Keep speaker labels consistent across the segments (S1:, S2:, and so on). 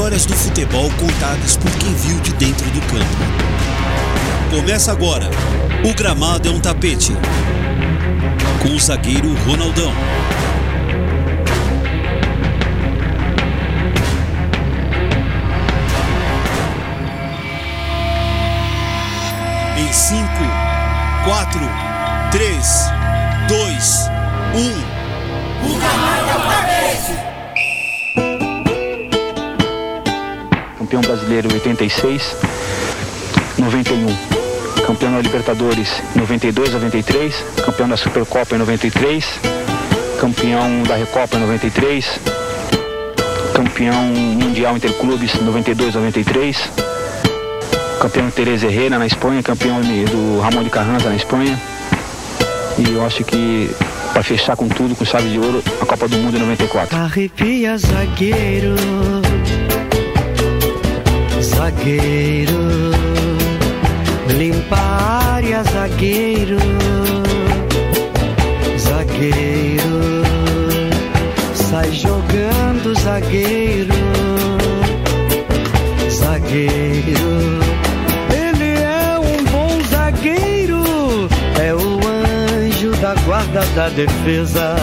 S1: Histórias do futebol contadas por quem viu de dentro do campo. Começa agora. O gramado é um tapete. Com o zagueiro Ronaldão. Em 5, 4, 3, 2, 1. O gramado é um tapete.
S2: Campeão brasileiro 86, 91, campeão da Libertadores 92 93, campeão da Supercopa em 93, campeão da Recopa em 93, campeão mundial interclubes 92 93, campeão Teresa Herrera na Espanha, campeão do Ramon de Carranza na Espanha. E eu acho que para fechar com tudo, com chave de ouro, a Copa do Mundo em 94.
S3: Arrepia zagueiro zagueiro, limpa a área, zagueiro, zagueiro, sai jogando, zagueiro, zagueiro. Ele é um bom zagueiro, é o anjo da guarda da defesa.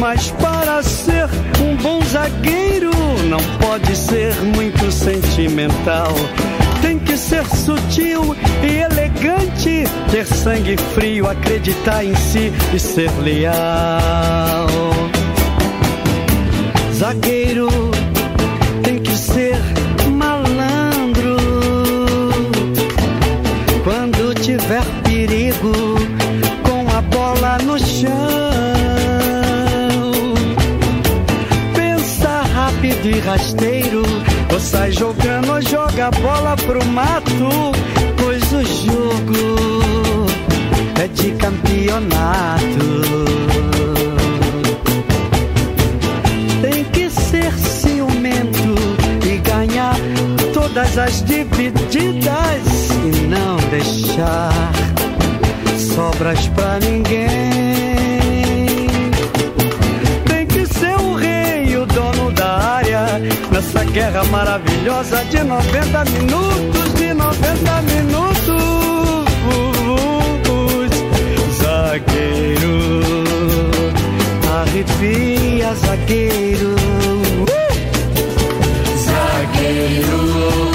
S3: Mas para ser um bom zagueiro, não pode ser muito sentimental. Tem que ser sutil e elegante, ter sangue frio, acreditar em si e ser leal. Zagueiro rasteiro, ou sai jogando ou joga a bola pro mato, pois o jogo é de campeonato. Tem que ser ciumento e ganhar todas as divididas e não deixar sobras pra ninguém. Guerra maravilhosa de 90 minutos, de 90 minutos. Zagueiro, arrepia, zagueiro. Zagueiro,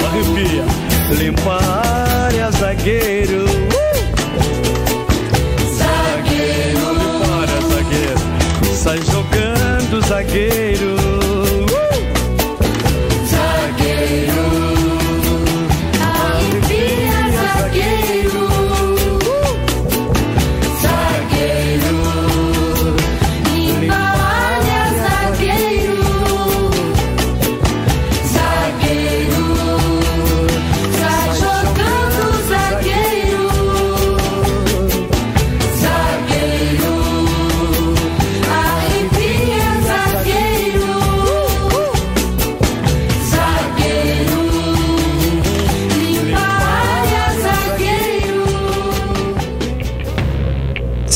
S3: arrepia, limpa área, zagueiro. Zagueiro, limpa a área, zagueiro. Sai jogando, zagueiro.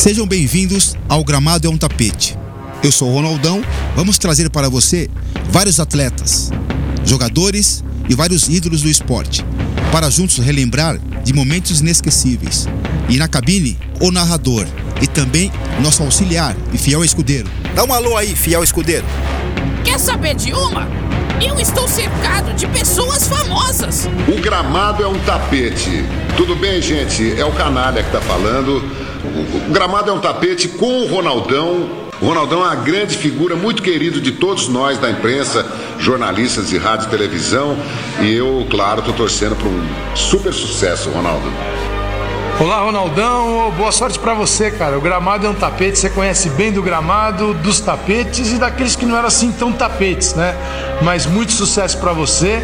S4: Sejam bem-vindos ao Gramado é um Tapete. Eu sou o Ronaldão, vamos trazer para você vários atletas, jogadores e vários ídolos do esporte, para juntos relembrar de momentos inesquecíveis. E na cabine, o narrador e também nosso auxiliar e fiel escudeiro. Dá um alô aí, fiel escudeiro.
S5: Quer saber de uma? Eu estou cercado de pessoas famosas.
S6: O gramado é um tapete. Tudo bem, gente? É o canalha que está falando. O gramado é um tapete com o Ronaldão. O Ronaldão é uma grande figura, muito querido de todos nós da imprensa, jornalistas de rádio e televisão. E eu, claro, estou torcendo para um super sucesso, Ronaldo.
S7: Olá, Ronaldão. Boa sorte para você, cara. O gramado é um tapete, você conhece bem do gramado, dos tapetes e daqueles que não eram assim tão tapetes, né? Mas muito sucesso para você.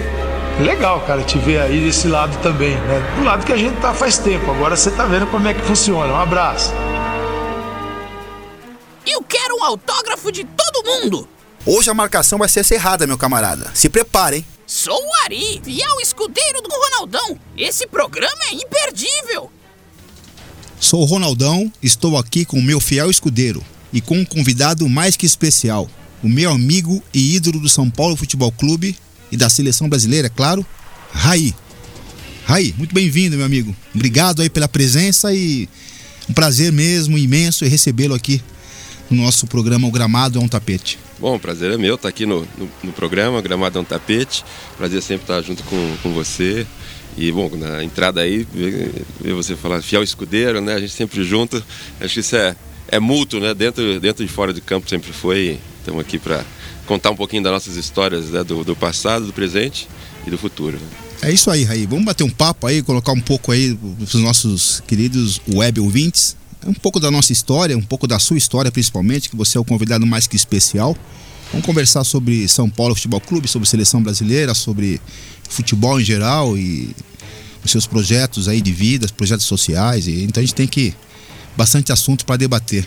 S7: Legal, cara, te ver aí desse lado também, né? Do lado que a gente tá faz tempo. Agora você tá vendo como é que funciona. Um abraço.
S5: Eu quero um autógrafo de todo mundo.
S4: Hoje a marcação vai ser cerrada, meu camarada. Se preparem.
S5: Sou o Ari, fiel escudeiro do Ronaldão. Esse programa é imperdível.
S4: Sou o Ronaldão, estou aqui com o meu fiel escudeiro e com um convidado mais que especial, o meu amigo e ídolo do São Paulo Futebol Clube, e da seleção brasileira, é claro, Raí. Raí, muito bem-vindo, meu amigo. Obrigado aí pela presença e um prazer mesmo imenso recebê-lo aqui no nosso programa O Gramado é um Tapete.
S8: Bom, prazer é meu estar aqui no, no, no programa Gramado é um Tapete. Prazer sempre estar junto com, com você. E, bom, na entrada aí, ver, ver você falar fiel escudeiro, né? A gente sempre junto. Acho que isso é, é mútuo, né? Dentro, dentro e fora de campo sempre foi. Estamos aqui para contar um pouquinho das nossas histórias né? do, do passado, do presente e do futuro. Né?
S4: É isso aí, Raí. Vamos bater um papo aí, colocar um pouco aí os nossos queridos web ouvintes. Um pouco da nossa história, um pouco da sua história principalmente, que você é o convidado mais que especial. Vamos conversar sobre São Paulo Futebol Clube, sobre seleção brasileira, sobre futebol em geral e os seus projetos aí de vida, projetos sociais. E, então a gente tem que bastante assunto para debater.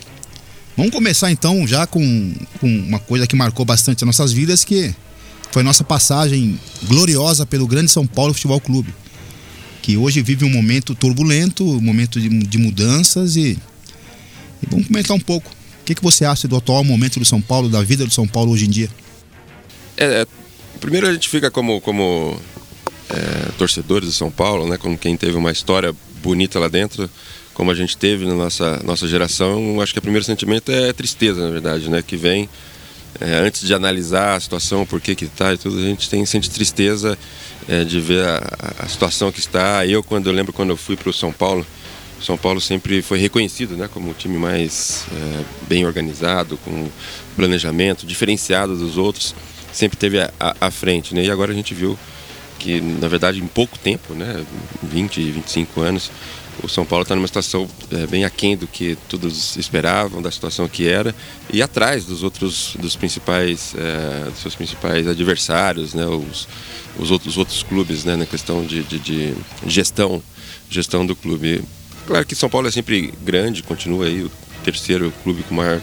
S4: Vamos começar então já com, com uma coisa que marcou bastante as nossas vidas, que foi nossa passagem gloriosa pelo Grande São Paulo Futebol Clube, que hoje vive um momento turbulento, um momento de, de mudanças e, e, vamos comentar um pouco. O que, que você acha do atual momento do São Paulo, da vida do São Paulo hoje em dia?
S8: É, é, primeiro a gente fica como, como é, torcedores do São Paulo, né, como quem teve uma história bonita lá dentro, como a gente teve na nossa, nossa geração, acho que o primeiro sentimento é tristeza, na verdade, né, que vem é, antes de analisar a situação, por que que está e tudo, a gente tem sente tristeza é, de ver a, a, situação que está. Eu quando eu lembro quando eu fui para o São Paulo, São Paulo sempre foi reconhecido, né, como o time mais é, bem organizado, com planejamento diferenciado dos outros, sempre teve à frente, né? E agora a gente viu que na verdade em pouco tempo, né, 20, 25 anos, o São Paulo está numa situação é, bem aquém do que todos esperavam, da situação que era, e atrás dos outros, dos principais, é, dos seus principais adversários, né, os, os outros, outros clubes, né, na questão de, de, de, gestão, gestão do clube. Claro que São Paulo é sempre grande, continua aí o terceiro clube com maior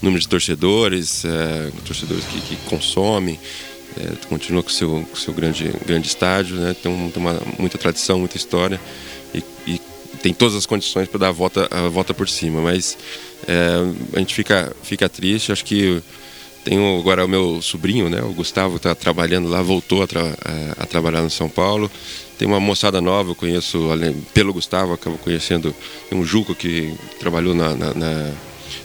S8: número de torcedores, é, torcedores que, que consomem, é, continua com o seu, com seu grande, grande estádio, né, tem, tem uma, muita tradição, muita história, e, e tem todas as condições para dar a volta, a volta por cima, mas é, a gente fica, fica triste. Acho que tenho agora o meu sobrinho, né, o Gustavo, está trabalhando lá, voltou a, tra a, trabalhar no São Paulo. Tem uma moçada nova, eu conheço pelo Gustavo, acabo conhecendo um Juco que trabalhou na, na, na,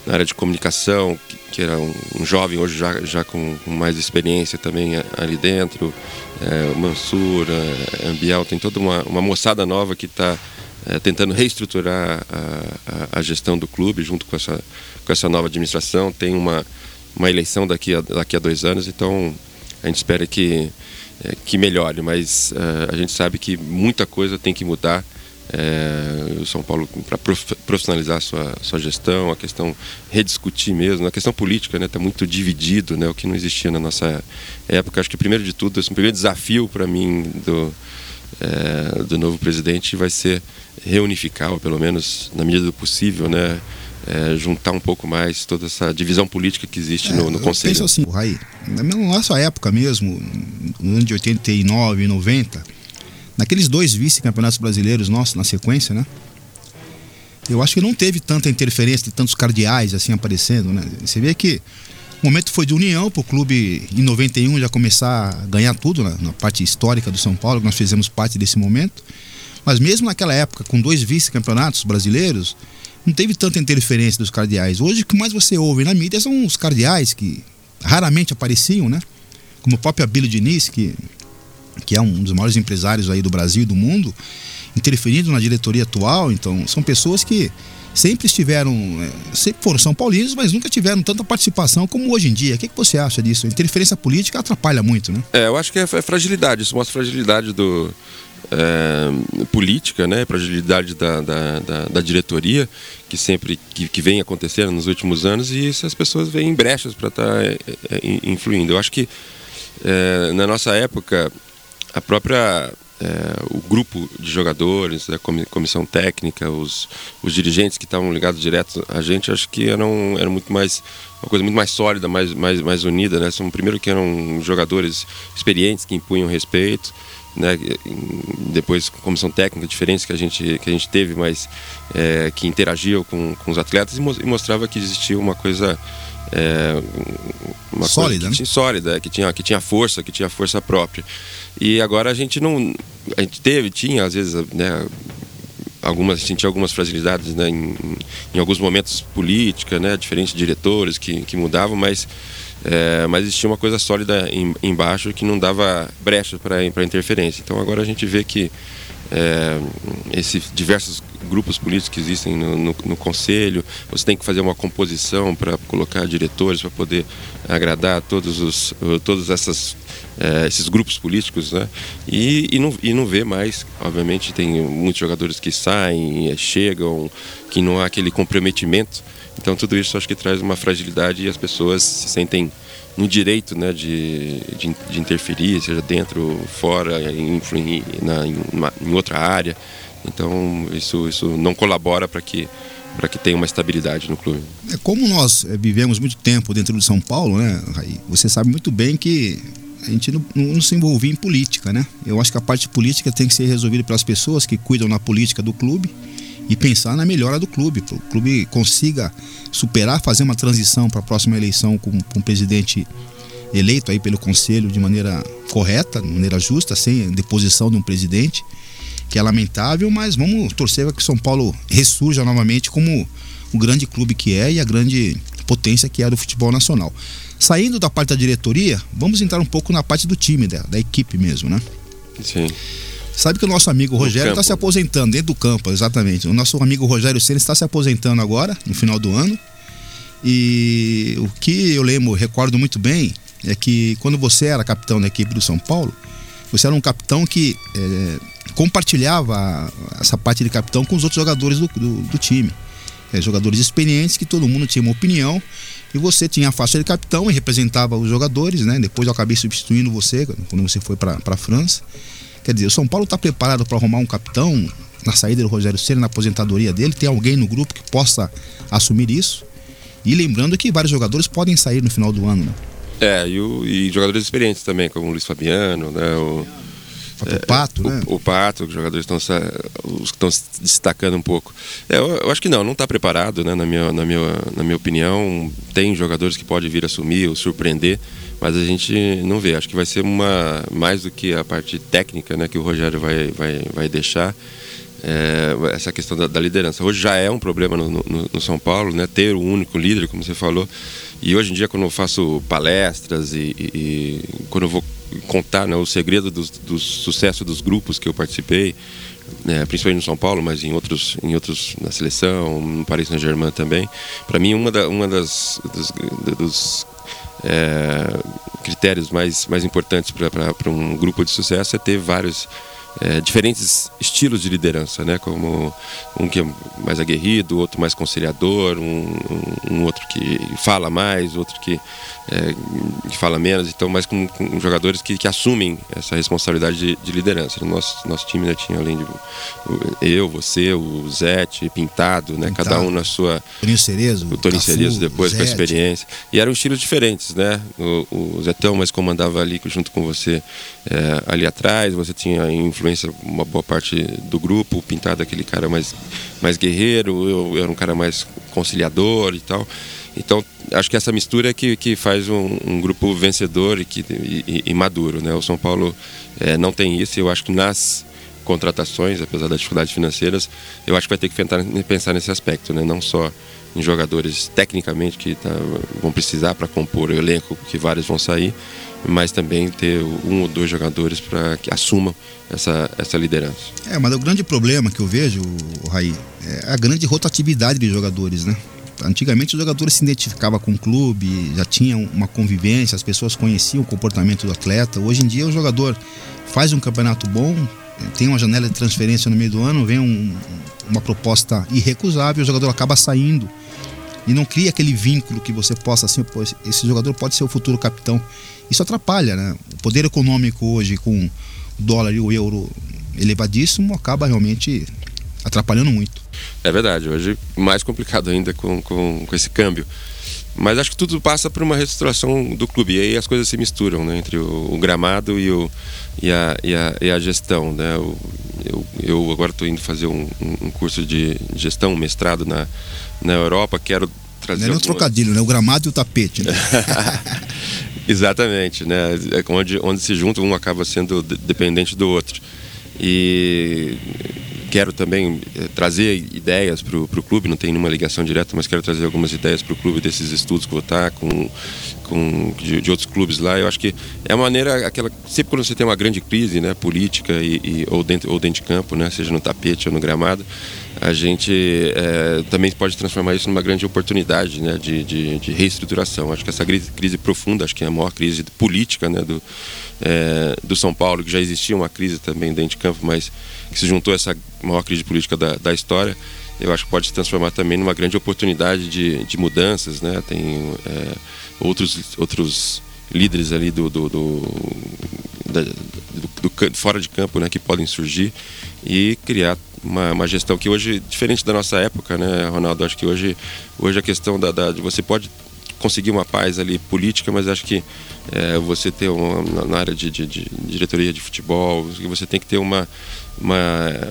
S8: na área de comunicação, que, que era um, um, jovem hoje já, já com, com, mais experiência também ali dentro. É, Mansur, é, Ambiel, tem toda uma, uma moçada nova que está é, tentando reestruturar a, a, a, gestão do clube junto com essa, com essa nova administração. Tem uma, uma eleição daqui a, daqui a dois anos, então a gente espera que, é, que melhore, mas é, a gente sabe que muita coisa tem que mudar. É, o São Paulo para profissionalizar a sua, sua gestão, a questão rediscutir mesmo, a questão política está né, muito dividido, né, o que não existia na nossa época. Acho que primeiro de tudo, esse primeiro desafio para mim do, é, do novo presidente vai ser reunificar, ou pelo menos na medida do possível, né? É, juntar um pouco mais toda essa divisão política que existe é, no, no Conselho.
S4: Penso assim, Raí, na nossa época mesmo, no ano de 89 e 90, naqueles dois vice-campeonatos brasileiros nossos na sequência, né? Eu acho que não teve tanta interferência de tantos cardeais assim aparecendo, né? Você vê que o momento foi de união para o clube em 91 já começar a ganhar tudo né? na parte histórica do São Paulo, nós fizemos parte desse momento. Mas mesmo naquela época, com dois vice-campeonatos brasileiros, não teve tanta interferência dos cardeais. Hoje o que mais você ouve na mídia são os cardeais que raramente apareciam, né? Como o próprio Abílio Diniz, que, que é um dos maiores empresários aí do Brasil e do mundo, interferindo na diretoria atual. Então, são pessoas que sempre estiveram, é, sempre foram São Paulinos, mas nunca tiveram tanta participação como hoje em dia. O que, que você acha disso? A interferência política atrapalha muito, né?
S8: É, eu acho que é, é fragilidade, isso mostra fragilidade do, é, política, né, fragilidade da, da, da, da, diretoria, que sempre que, que vem acontecendo nos últimos anos, e isso as pessoas veem brechas para estar tá, é, influindo. Eu acho que é, na nossa época, a própria o grupo de jogadores, a comissão técnica, os, os dirigentes que estavam ligados direto a gente, acho que eram, eram muito mais uma coisa muito mais sólida, mais, mais, mais unida, né? São primeiro que eram jogadores experientes que impunham respeito, né? Depois comissão técnica diferentes que a gente que a gente teve, mas é, que interagiam com, com os atletas e mostrava que existia uma coisa é, uma
S4: Sólida,
S8: coisa
S4: né?
S8: que tinha, sólida, que tinha, que tinha força, que tinha força própria. E agora a gente não. A gente teve, tinha, às vezes, né, algumas sentia algumas fragilidades né, em, em alguns momentos política, né, diferentes diretores que, que mudavam, mas é, mas existia uma coisa sólida em, embaixo que não dava brecha para interferência. Então agora a gente vê que é, esses diversos grupos políticos que existem no, no, no, conselho, você tem que fazer uma composição para colocar diretores para poder agradar todos os todos essas é, esses grupos políticos, né? E, e, não, e não vê mais, obviamente tem muitos jogadores que saem, chegam, que não há aquele comprometimento. Então tudo isso acho que traz uma fragilidade e as pessoas se sentem no direito né, de, de, de interferir, seja dentro, fora, em, na, em, em outra área. Então isso, isso não colabora para que para que tenha uma estabilidade no clube.
S4: É como nós é, vivemos muito tempo dentro de São Paulo, né, Raí? Você sabe muito bem que a gente não, não, se envolvia em política, né? Eu acho que a parte política tem que ser resolvida pelas pessoas que cuidam na política do clube e pensar na melhora do clube, para o clube consiga superar, fazer uma transição para a próxima eleição com, com um presidente eleito aí pelo conselho de maneira correta, de maneira justa, sem deposição de um presidente, que é lamentável, mas vamos torcer para que São Paulo ressurja novamente como o grande clube que é e a grande potência que é do futebol nacional. Saindo da parte da diretoria, vamos entrar um pouco na parte do time, da, da equipe mesmo, né?
S8: Sim.
S4: Sabe que o nosso amigo Rogério está se aposentando dentro do campo, exatamente. O nosso amigo Rogério Senna está se aposentando agora, no final do ano. E o que eu lembro, recordo muito bem, é que quando você era capitão da equipe do São Paulo, você era um capitão que é, compartilhava essa parte de capitão com os outros jogadores do, do, do time. É, jogadores experientes que todo mundo tinha uma opinião e você tinha a faixa de capitão e representava os jogadores, né? Depois eu acabei substituindo você quando você foi para a França. Quer dizer, o São Paulo está preparado para arrumar um capitão na saída do Rogério Ceni, na aposentadoria dele? Tem alguém no grupo que possa assumir isso? E lembrando que vários jogadores podem sair no final do ano, né?
S8: É, e, o, e jogadores experientes também, como o Luiz Fabiano, né? O,
S4: é, o Pato,
S8: o,
S4: né?
S8: O, Pato, os jogadores estão os que estão se destacando um pouco. É, eu, eu, acho que não, não está preparado, né? Na minha, na, minha, na minha opinião, tem jogadores que podem vir assumir ou surpreender, mas a gente não vê. Acho que vai ser uma mais do que a parte técnica, né? Que o Rogério vai, vai, vai deixar. É, essa questão da, da, liderança. Hoje já é um problema no, no, no, São Paulo, né? Ter um único líder, como você falou. E hoje em dia, quando eu faço palestras e, e, e quando eu vou contar né, o segredo do, do, sucesso dos grupos que eu participei, né, principalmente no São Paulo, mas em outros, em outros na seleção, no Paris Saint-Germain também. Para mim, uma, da, uma das dos, dos é, critérios mais, mais importantes para um grupo de sucesso é ter vários é, diferentes estilos de liderança, né? Como um que é mais aguerrido, outro mais conciliador, um, um outro que fala mais, outro que, é, que fala menos. Então, mais com, com jogadores que, que, assumem essa responsabilidade de, de, liderança. Nosso, nosso time né, tinha além de eu, você, o Zete, Pintado, né?
S4: Pintado.
S8: Cada um na sua.
S4: Toninho Cerezo.
S8: O Toninho Cerezo depois com a experiência. E eram estilos diferentes, né? O, o Zetão mais comandava ali junto com você é, ali atrás. Você tinha influência influência uma boa parte do grupo. O Pintado aquele cara mais, mais guerreiro, eu, eu era um cara mais conciliador e tal. Então, acho que essa mistura é que, que faz um, um grupo vencedor e, que, e, e, maduro. Né? O São Paulo é, não tem isso eu acho que nas contratações, apesar das dificuldades financeiras, eu acho que vai ter que pensar, pensar nesse aspecto, né? não só em jogadores tecnicamente que tá, vão precisar para compor o elenco, que vários vão sair, mas também ter um ou dois jogadores para que assumam essa, essa liderança.
S4: É, mas o grande problema que eu vejo, Raí, é a grande rotatividade de jogadores, né? Antigamente os jogadores se identificavam com o clube, já tinham uma convivência, as pessoas conheciam o comportamento do atleta. Hoje em dia o jogador faz um campeonato bom, tem uma janela de transferência no meio do ano, vem um, uma proposta irrecusável, o jogador acaba saindo e não cria aquele vínculo que você possa assim, esse jogador pode ser o futuro capitão. Isso atrapalha, né? O poder econômico hoje com o dólar e o euro elevadíssimo acaba realmente atrapalhando muito.
S8: É verdade, hoje mais complicado ainda com, com, com esse câmbio. Mas acho que tudo passa por uma reestruturação do clube. E aí as coisas se misturam, né? Entre o, o gramado e, o, e, a, e, a, e a gestão, né? O, eu, eu agora estou indo fazer um, um curso de gestão, um mestrado na, na Europa. Quero trazer.
S4: Não é um
S8: algumas-
S4: trocadilho, né? O gramado e o tapete. Né?
S8: Exatamente, né? É onde, onde se junta, um acaba sendo de- dependente do outro. E quero também eh, trazer ideias para o clube, não tem nenhuma ligação direta, mas quero trazer algumas ideias para o clube desses estudos que vou estar com, com de, de outros clubes lá. Eu acho que é a maneira, aquela, sempre quando você tem uma grande crise né, política e, e- ou, dentro, ou dentro de campo, né, seja no tapete ou no gramado, a gente eh, também pode transformar isso numa grande oportunidade né, de, de, de reestruturação. Acho que essa crise, crise profunda, acho que é a maior crise política né, do, eh, do São Paulo, que já existia uma crise também dentro de campo, mas que se juntou a essa maior crise política da, da história, eu acho que pode se transformar também numa grande oportunidade de, de mudanças. Né? Tem eh, outros, outros líderes ali do, do, do, da- do- do fora de campo né, que podem surgir e criar uma, uma gestão que hoje, diferente da nossa época, né, Ronaldo? Acho que hoje, hoje a questão da, da- você pode conseguir uma paz ali política, mas acho que eh, você ter uma, na- área de, de- de diretoria de futebol, você tem que ter uma, uma,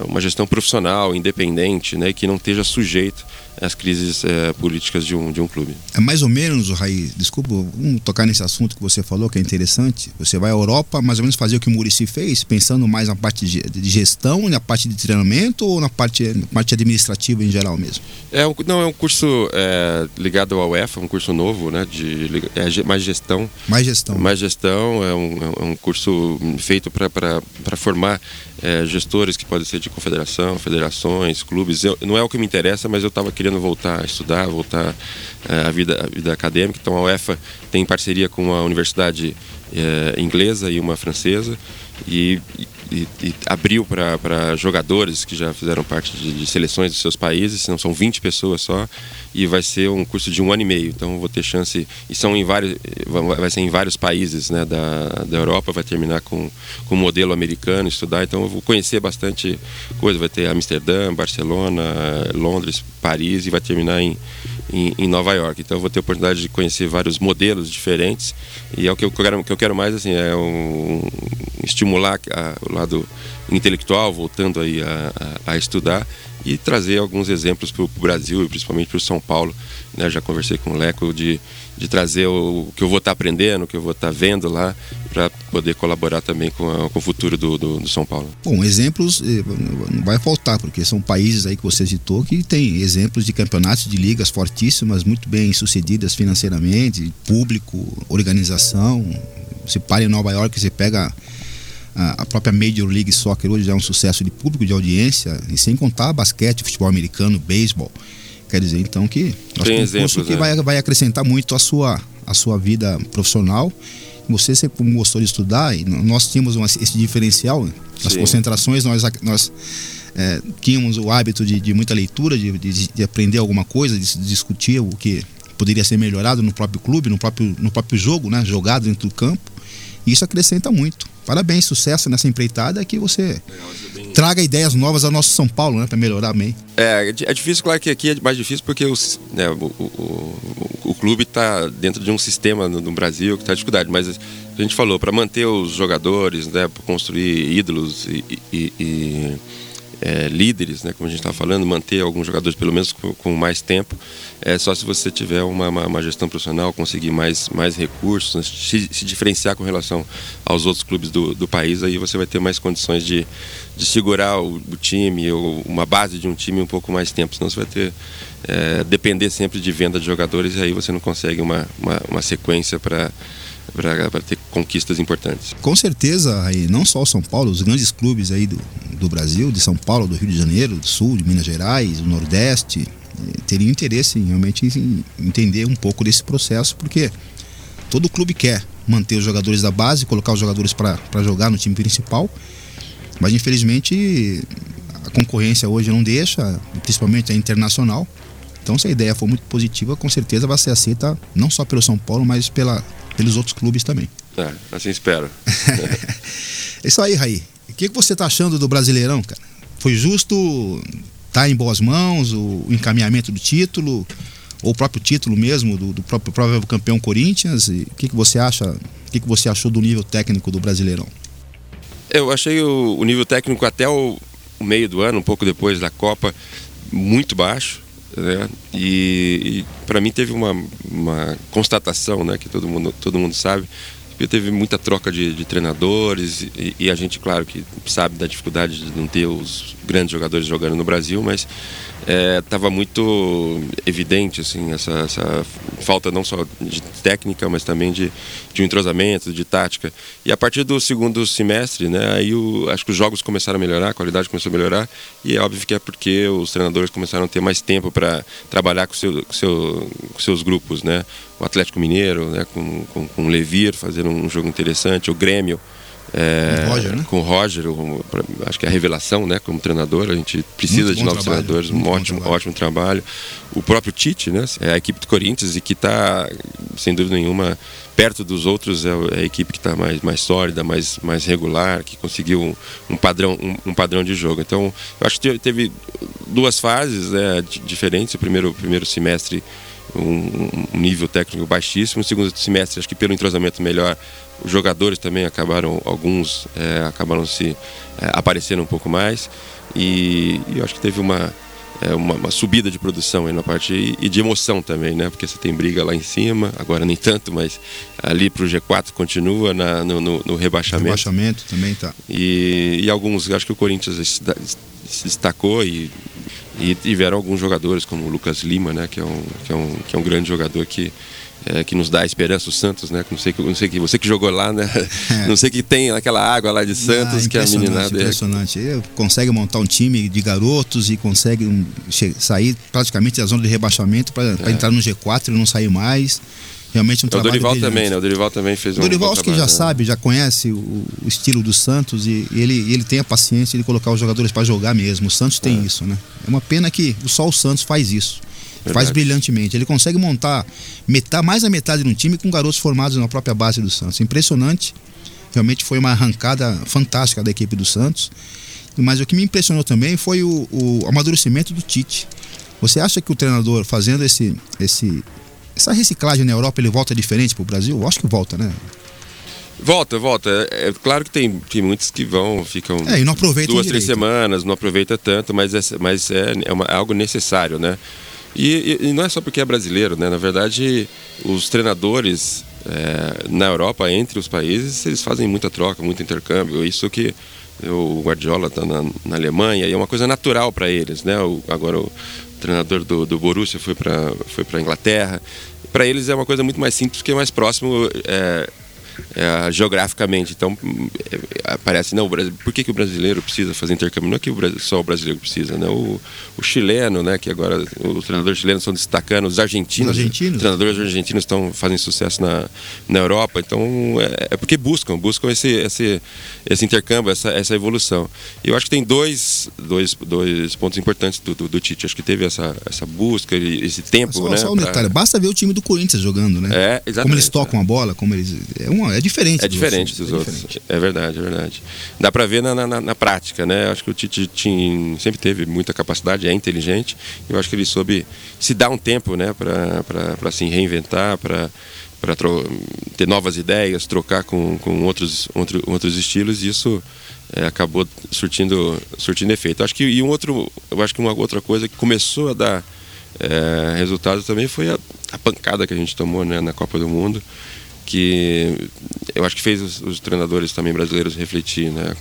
S8: uma gestão profissional, independente, né, que não esteja sujeito às crises eh, políticas de um, de um clube.
S4: É mais ou menos, Raí, desculpa, vamos tocar nesse assunto que você falou, que é interessante. Você vai à Europa, mais ou menos fazer o que o Murici fez, pensando mais na parte de gestão, na parte de treinamento ou na parte, na parte administrativa em geral mesmo?
S8: É um, não, é um curso é, ligado ao UEFA, um curso novo, né, de é, mais gestão.
S4: Mais gestão.
S8: Mais gestão, é um, é um curso feito para formar é, gestores que podem ser de confederação, federações, clubes. Eu- não é o que me interessa, mas eu estava querendo voltar a estudar, voltar à vida, à vida acadêmica. Então a UEFA tem parceria com uma universidade é, inglesa e uma francesa e, e- e abriu para jogadores que já fizeram parte de, de seleções dos seus países, não são 20 pessoas só, e vai ser um curso de um ano e meio. Então vou ter chance, e são em vários, vai ser em vários países né, da, da Europa, vai terminar com o modelo americano, estudar, então eu vou conhecer bastante coisa. Vai ter Amsterdã, Barcelona, Londres, Paris e vai terminar em, em, em Nova York. Então eu vou ter a oportunidade de conhecer vários modelos diferentes e é o que eu quero, que eu quero mais assim é um, estimular a- o lado intelectual, voltando aí a, a- a estudar e trazer alguns exemplos para o Brasil e principalmente para o São Paulo. Né? Já conversei com o Leco de, de trazer o, que eu vou estar aprendendo, o que eu vou estar vendo lá, para poder colaborar também com, a- com o futuro do, do, do São Paulo.
S4: Bom, exemplos eh, não vai faltar, porque são países aí que você citou que tem exemplos de campeonatos de ligas fortíssimas, muito bem sucedidas financeiramente, público, organização. Você para em Nova York, você pega a própria Major League Soccer hoje já é um sucesso de público, de audiência, e sem contar basquete, futebol americano, beisebol. Quer dizer, então que
S8: Tem
S4: acho que é um
S8: exemplos,
S4: curso que
S8: né?
S4: vai, vai acrescentar muito a sua, a sua vida profissional. Você sempre gostou de estudar e nós tínhamos uma- esse diferencial né? nas
S8: Sim.
S4: concentrações, nós, nós é, tínhamos o hábito de, de muita leitura, de, de, de aprender alguma coisa, de discutir o que poderia ser melhorado no próprio clube, no próprio, no próprio jogo, né? jogado dentro do campo. E isso acrescenta muito. Parabéns, sucesso nessa empreitada que você traga ideias novas ao nosso São Paulo, né? Para melhorar bem.
S8: É, é é difícil, claro que aqui é mais difícil porque os, né, o, o, o, clube está dentro de um sistema no, no Brasil que está dificuldade, mas a gente falou, para manter os jogadores, né, pra construir ídolos e, e- e, é, líderes, né, como a gente estava falando, manter alguns jogadores pelo menos com, com mais tempo, é só se você tiver uma, uma, uma gestão profissional, conseguir mais, mais recursos, né, se, se diferenciar com relação aos outros clubes do, do país, aí você vai ter mais condições de, de segurar o, o time, ou uma base de um time um pouco mais tempo, senão você vai ter é, depender sempre de venda de jogadores e aí você não consegue uma, uma, uma sequência para para ter conquistas importantes.
S4: Com certeza, aí, não só o São Paulo, os grandes clubes aí do, do Brasil, de São Paulo, do Rio de Janeiro, do Sul, de Minas Gerais, do Nordeste, eh, teriam interesse em realmente em entender um pouco desse processo, porque todo clube quer manter os jogadores da base, colocar os jogadores para jogar no time principal, mas infelizmente a concorrência hoje não deixa, principalmente a internacional. Então, se a ideia for muito positiva, com certeza vai ser aceita não só pelo São Paulo, mas pela, pelos outros clubes também.
S8: É, assim espero.
S4: É isso aí, Raí. O que, que você tá achando do Brasileirão, cara? Foi justo? Tá em boas mãos o encaminhamento do título? Ou o próprio título mesmo do, do próprio provável campeão Corinthians? E o que, que você acha? O que, que você achou do nível técnico do Brasileirão?
S8: Eu achei o, o nível técnico até o meio do ano, um pouco depois da Copa, muito baixo. Né? E, e para mim teve uma, uma constatação, né, que todo mundo todo mundo sabe, porque teve muita troca de, de treinadores e, e, a gente, claro, que sabe da dificuldade de não ter os grandes jogadores jogando no Brasil, mas estava é, muito evidente assim essa, essa, falta não só de técnica, mas também de, de um entrosamento, de tática. E a partir do segundo semestre, né, aí o, acho que os jogos começaram a melhorar, a qualidade começou a melhorar, e é óbvio que é porque os treinadores começaram a ter mais tempo para trabalhar com, seu, com, seu, com seus grupos, né? O Atlético Mineiro, né, com, com, com o Levir, fazendo um jogo interessante, o Grêmio
S4: é, com o Roger, né?
S8: Com o Roger, acho que é a revelação, né? Como treinador, a gente precisa de novos trabalho, treinadores, um ótimo, trabalho. ótimo trabalho. O próprio Tite, né? É a equipe do Corinthians e que está, sem dúvida nenhuma, perto dos outros, é, é a equipe que está mais, mais sólida, mais, mais regular, que conseguiu um, um padrão, um, um, padrão de jogo. Então, eu acho que teve duas fases né, diferentes. O primeiro, primeiro semestre um, um, nível técnico baixíssimo. No segundo semestre, acho que pelo entrosamento melhor, os jogadores também acabaram, alguns é, acabaram se é, aparecendo um pouco mais. E, e eu acho que teve uma, é, uma, uma, subida de produção aí na parte e, e, de emoção também, né? Porque você tem briga lá em cima, agora nem tanto, mas ali para o G4 continua na, no, no, no, rebaixamento.
S4: Rebaixamento também tá.
S8: E, e alguns, acho que o Corinthians se destacou e e tiveram alguns jogadores, como o Lucas Lima, né, que, é um, que, é um, que é um grande jogador que, é, que nos dá esperança, o Santos, né? Não sei que, não sei que você que jogou lá, né? É. Não sei que tem aquela água lá de Santos ah, que é a meninada.
S4: Impressionante. Ele consegue montar um time de garotos e consegue sair praticamente da zona de rebaixamento para é. entrar no G4 e não sair mais realmente um trabalho.
S8: O Dorival também, né? O Dorival também fez um.
S4: O Dorival acho que já né? sabe, já conhece o, o, estilo do Santos e ele, ele tem a paciência de colocar os jogadores para jogar mesmo. O Santos tem é. isso, né? É uma pena que só o Santos faz isso. Verdade. Faz brilhantemente. Ele consegue montar metade, mais a metade de um time com garotos formados na própria base do Santos. Impressionante. Realmente foi uma arrancada fantástica da equipe do Santos. Mas o que me impressionou também foi o, o amadurecimento do Tite. Você acha que o treinador fazendo esse, esse, essa reciclagem na Europa ele volta diferente para o Brasil? Eu acho que volta, né?
S8: Volta, volta. É, é, claro que tem, tem muitos que vão, ficam
S4: é, e não duas,
S8: direito. três semanas, não aproveita tanto, mas é, mas é, é, uma, é algo necessário, né? E, e, não é só porque é brasileiro, né? Na verdade, os treinadores é, na Europa, entre os países, eles fazem muita troca, muito intercâmbio. Isso que o Guardiola está na, na, Alemanha e é uma coisa natural para eles, né? O, agora o, treinador do, do Borussia foi para foi para Inglaterra. Para eles é uma coisa muito mais simples, porque é mais próximo é, é, geograficamente. Então, é, parece, não, por que, que o brasileiro precisa fazer intercâmbio? Não é que o, só o brasileiro precisa, né? O, o chileno, né? Que agora os treinadores chilenos estão destacando, os argentinos, os argentinos. treinadores argentinos estão fazendo sucesso na, na Europa. Então, é, é, porque buscam, buscam esse, esse, esse intercâmbio, essa, essa evolução. E eu acho que tem dois, dois, dois pontos importantes do, do, do Tite. Acho que teve essa, essa busca, esse tempo,
S4: só,
S8: né?
S4: Só um detalhe, pra... basta ver o time do Corinthians jogando, né?
S8: É, exatamente.
S4: Como eles tocam a bola, como eles... É uma é diferente.
S8: É diferente dos, dos é outros. Diferente. É verdade, é verdade. Dá para ver na, na, na, prática, né? Acho que o Tite tinha, sempre teve muita capacidade, é inteligente. Eu acho que ele soube se dar um tempo, né, para se reinventar, para para ter novas ideias, trocar com, com outros, outro, outros estilos, e isso é, acabou surtindo, surtindo efeito. Acho que e um outro, eu acho que uma outra coisa que começou a dar é, resultado também foi a, a, pancada que a gente tomou né, na Copa do Mundo que eu acho que fez os, os, treinadores também brasileiros refletir, né?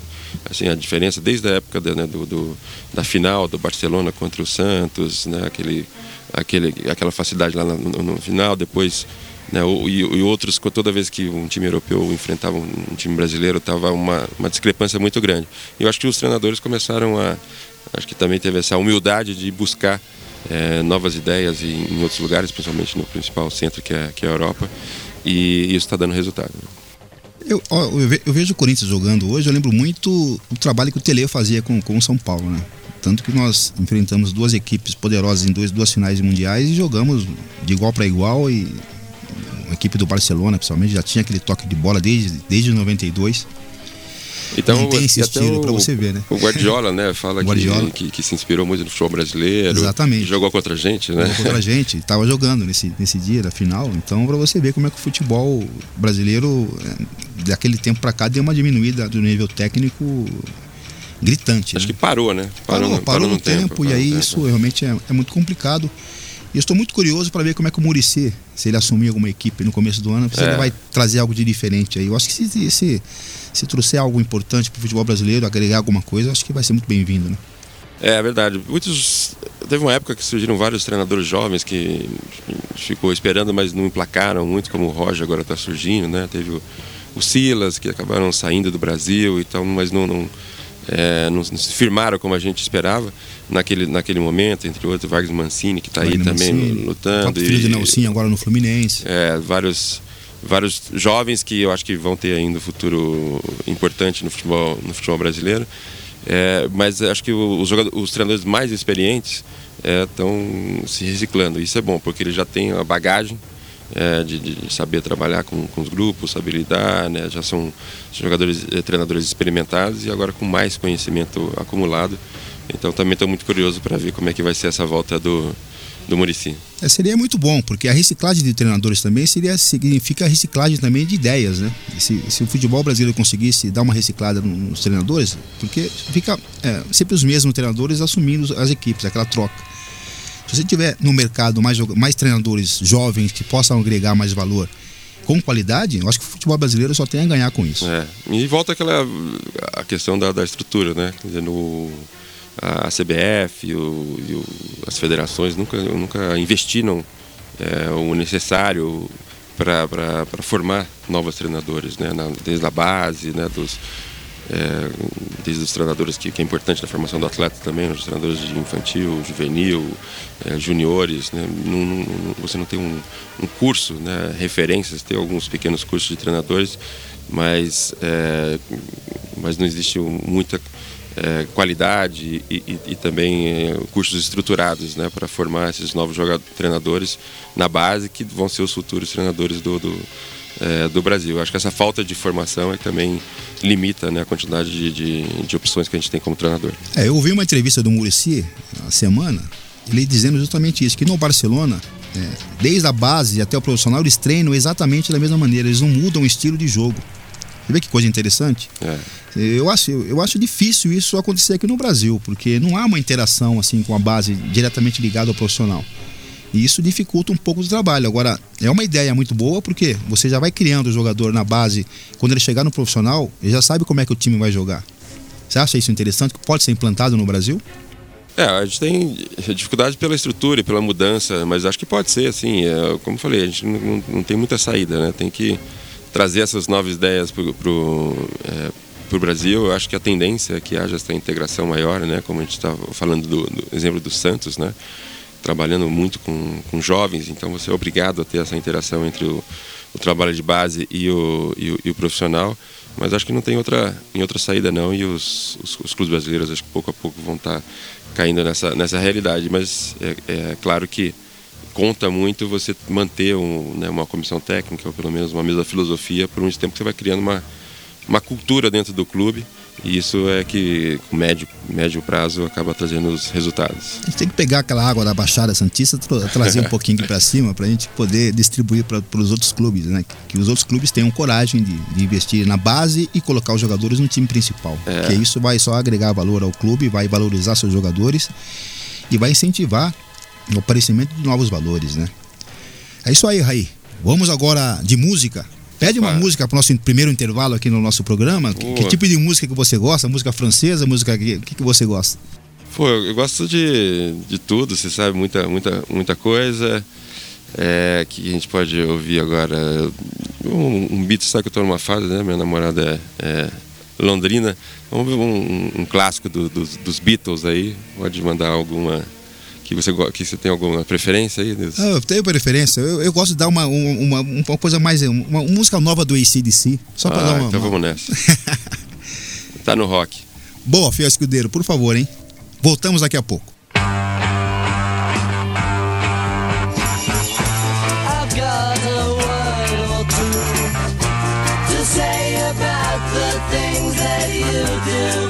S8: Assim, a diferença desde a época da, né, do, do, da final do Barcelona contra o Santos, né? Aquele, aquele, aquela facilidade lá no, no final, depois né, e, e, outros, toda vez que um time europeu enfrentava um time brasileiro, estava uma, uma discrepância muito grande. E eu acho que os treinadores começaram a, acho que também teve essa humildade de buscar é, novas ideias em, em, outros lugares, principalmente no principal centro que é, que é a Europa, e isso está dando resultado.
S4: Eu, eu, vejo o Corinthians jogando hoje, eu lembro muito o trabalho que o Tele fazia com, com o São Paulo, né? Tanto que nós enfrentamos duas equipes poderosas em dois, duas finais mundiais e jogamos de igual para igual e a equipe do Barcelona, principalmente, já tinha aquele toque de bola desde, desde 92.
S8: Então,
S4: tem esse estilo para você ver, né?
S8: O Guardiola, né, fala Guardiola. Que, que, que, se inspirou muito no futebol brasileiro.
S4: Exatamente.
S8: jogou contra a gente, né?
S4: Jogou contra a gente, estava jogando nesse, nesse dia da final. Então, para você ver como é que o futebol brasileiro, é, daquele tempo para cá, deu uma diminuída do nível técnico gritante.
S8: Acho
S4: né?
S8: que parou, né?
S4: Parou,
S8: no,
S4: parou, no, tempo,
S8: parou
S4: e aí
S8: tempo.
S4: isso realmente é, é muito complicado. E eu estou muito curioso para ver como é que o Murici, se ele assumir alguma equipe no começo do ano, se
S8: É.
S4: ele vai trazer algo de diferente aí. Eu acho que se, se, se trouxer algo importante para o futebol brasileiro, agregar alguma coisa, acho que vai ser muito bem-vindo. Né?
S8: É verdade. Muitos. Teve uma época que surgiram vários treinadores jovens que ficou esperando, mas não emplacaram muito, como o Roger agora está surgindo, né? Teve o, o Silas, que acabaram saindo do Brasil e tal, mas não, não, é, não, não se firmaram como a gente esperava naquele, naquele momento, entre outros, Vargas Mancini, que está aí também
S4: Mancini, O
S8: lutando.
S4: próprio filho de Nelson agora no Fluminense.
S8: É, vários, vários jovens que eu acho que vão ter ainda um futuro importante no futebol, no futebol brasileiro. É, mas acho que os, os treinadores mais experientes estão se reciclando. Isso é bom, porque eles já têm a bagagem é, de, de saber trabalhar com, com os grupos, saber lidar, né? já são jogadores, eh, treinadores experimentados e agora com mais conhecimento acumulado. Então também estou muito curioso para ver como é que vai ser essa volta do, do Murici.
S4: É, seria muito bom, porque a reciclagem de treinadores também seria, significa a reciclagem também de ideias, né? Se, se o futebol brasileiro conseguisse dar uma reciclada nos treinadores, porque fica é, sempre os mesmos treinadores assumindo as equipes, aquela troca. Se você tiver no mercado mais, mais treinadores jovens que possam agregar mais valor com qualidade, eu acho que o futebol brasileiro só tem a ganhar com isso.
S8: É, e volta aquela a questão da, da estrutura, né? Quer dizer, no, a, CBF e, o- e o- as federações nunca, nunca investiram é, o necessário para formar novos treinadores, né? Na- desde a base, né? Dos, é, desde os treinadores que, que é importante na formação do atleta também, os treinadores de infantil, juvenil, é, juniores, né? Não- não- você não tem um, um curso, né? referências, tem alguns pequenos cursos de treinadores, mas, é, mas não existe muita é, qualidade e, e- e também é, cursos estruturados né? para formar esses novos jogadores, treinadores na base que vão ser os futuros treinadores do, do, é, do Brasil. Acho que essa falta de formação é que também limita né, a quantidade de, de, de opções que a gente tem como treinador.
S4: É, eu ouvi uma entrevista do Murici na semana, ele dizendo justamente isso, que no Barcelona, é, desde a base até o profissional, eles treinam exatamente da mesma maneira, eles não mudam o estilo de jogo. Você vê que coisa interessante?
S8: É.
S4: Eu acho, eu acho difícil isso acontecer aqui no Brasil, porque não há uma interação assim com a base diretamente ligada ao profissional. E isso dificulta um pouco o trabalho. Agora, é uma ideia muito boa porque você já vai criando o jogador na base. Quando ele chegar no profissional, ele já sabe como é que o time vai jogar. Você acha isso interessante? Que pode ser implantado no Brasil?
S8: É, a gente tem dificuldade pela estrutura e pela mudança, mas acho que pode ser, assim, é, como eu falei, a gente não, não- não tem muita saída, né? Tem que trazer essas novas ideias para o Brasil. Eu acho que a tendência é que haja essa integração maior, né? Como a gente estava falando do, do exemplo do Santos, né? Trabalhando muito com, com jovens, então você é obrigado a ter essa interação entre o, o trabalho de base e o, e o, e o profissional. Mas acho que não tem outra, em outra saída não e os, os, os clubes brasileiros acho que pouco a pouco vão estar caindo nessa, nessa realidade. Mas é, é claro que conta muito você manter um, né, uma comissão técnica ou pelo menos uma mesma filosofia por muito tempo que você vai criando uma, uma cultura dentro do clube e isso é que com médio, médio prazo acaba trazendo os resultados.
S4: A gente tem que pegar aquela água da Baixada Santista, tra- trazer um pouquinho aqui para cima, para a gente poder distribuir para os outros clubes, né? Que os outros clubes tenham coragem de, de investir na base e colocar os jogadores no time principal.
S8: É.
S4: Porque isso vai só agregar valor ao clube, vai valorizar seus jogadores e vai incentivar o aparecimento de novos valores, né? É isso aí, Raí. Vamos agora de música. Pede uma
S8: Opa.
S4: música para o nosso primeiro intervalo aqui no nosso programa. Que, que tipo de música que você gosta? Música francesa? Música que, que, que você gosta?
S8: Pô, eu gosto de, de tudo, você sabe, muita, muita, muita coisa é, que a gente pode ouvir agora. Um, um beat, sabe que eu tô numa fase, né? Minha namorada é, é londrina. Vamos ver um, um clássico do- dos, dos Beatles aí. Pode mandar alguma que você, que você tem alguma preferência aí? Nils?
S4: Ah, Eu tenho preferência. Eu, eu gosto de dar uma, uma, uma, uma coisa mais. Uma, uma música nova do ACDC. Só pra
S8: Ah,
S4: dar uma.
S8: então
S4: uma-
S8: vamos nessa. tá no rock.
S4: Boa, Fiel Escudeiro, por favor, hein? Voltamos daqui a pouco.
S3: I've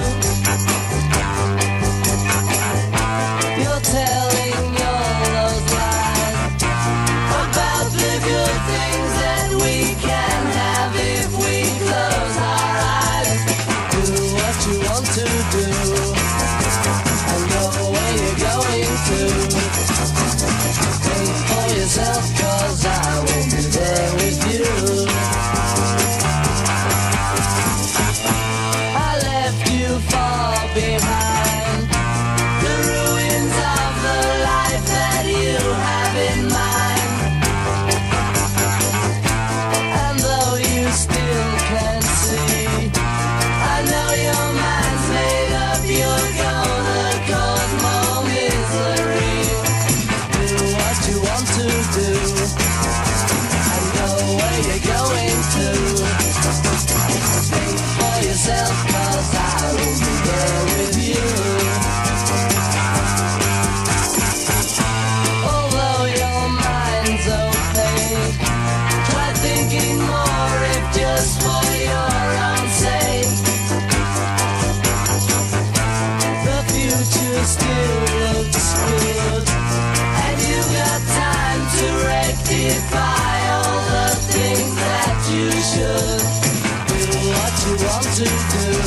S3: to do.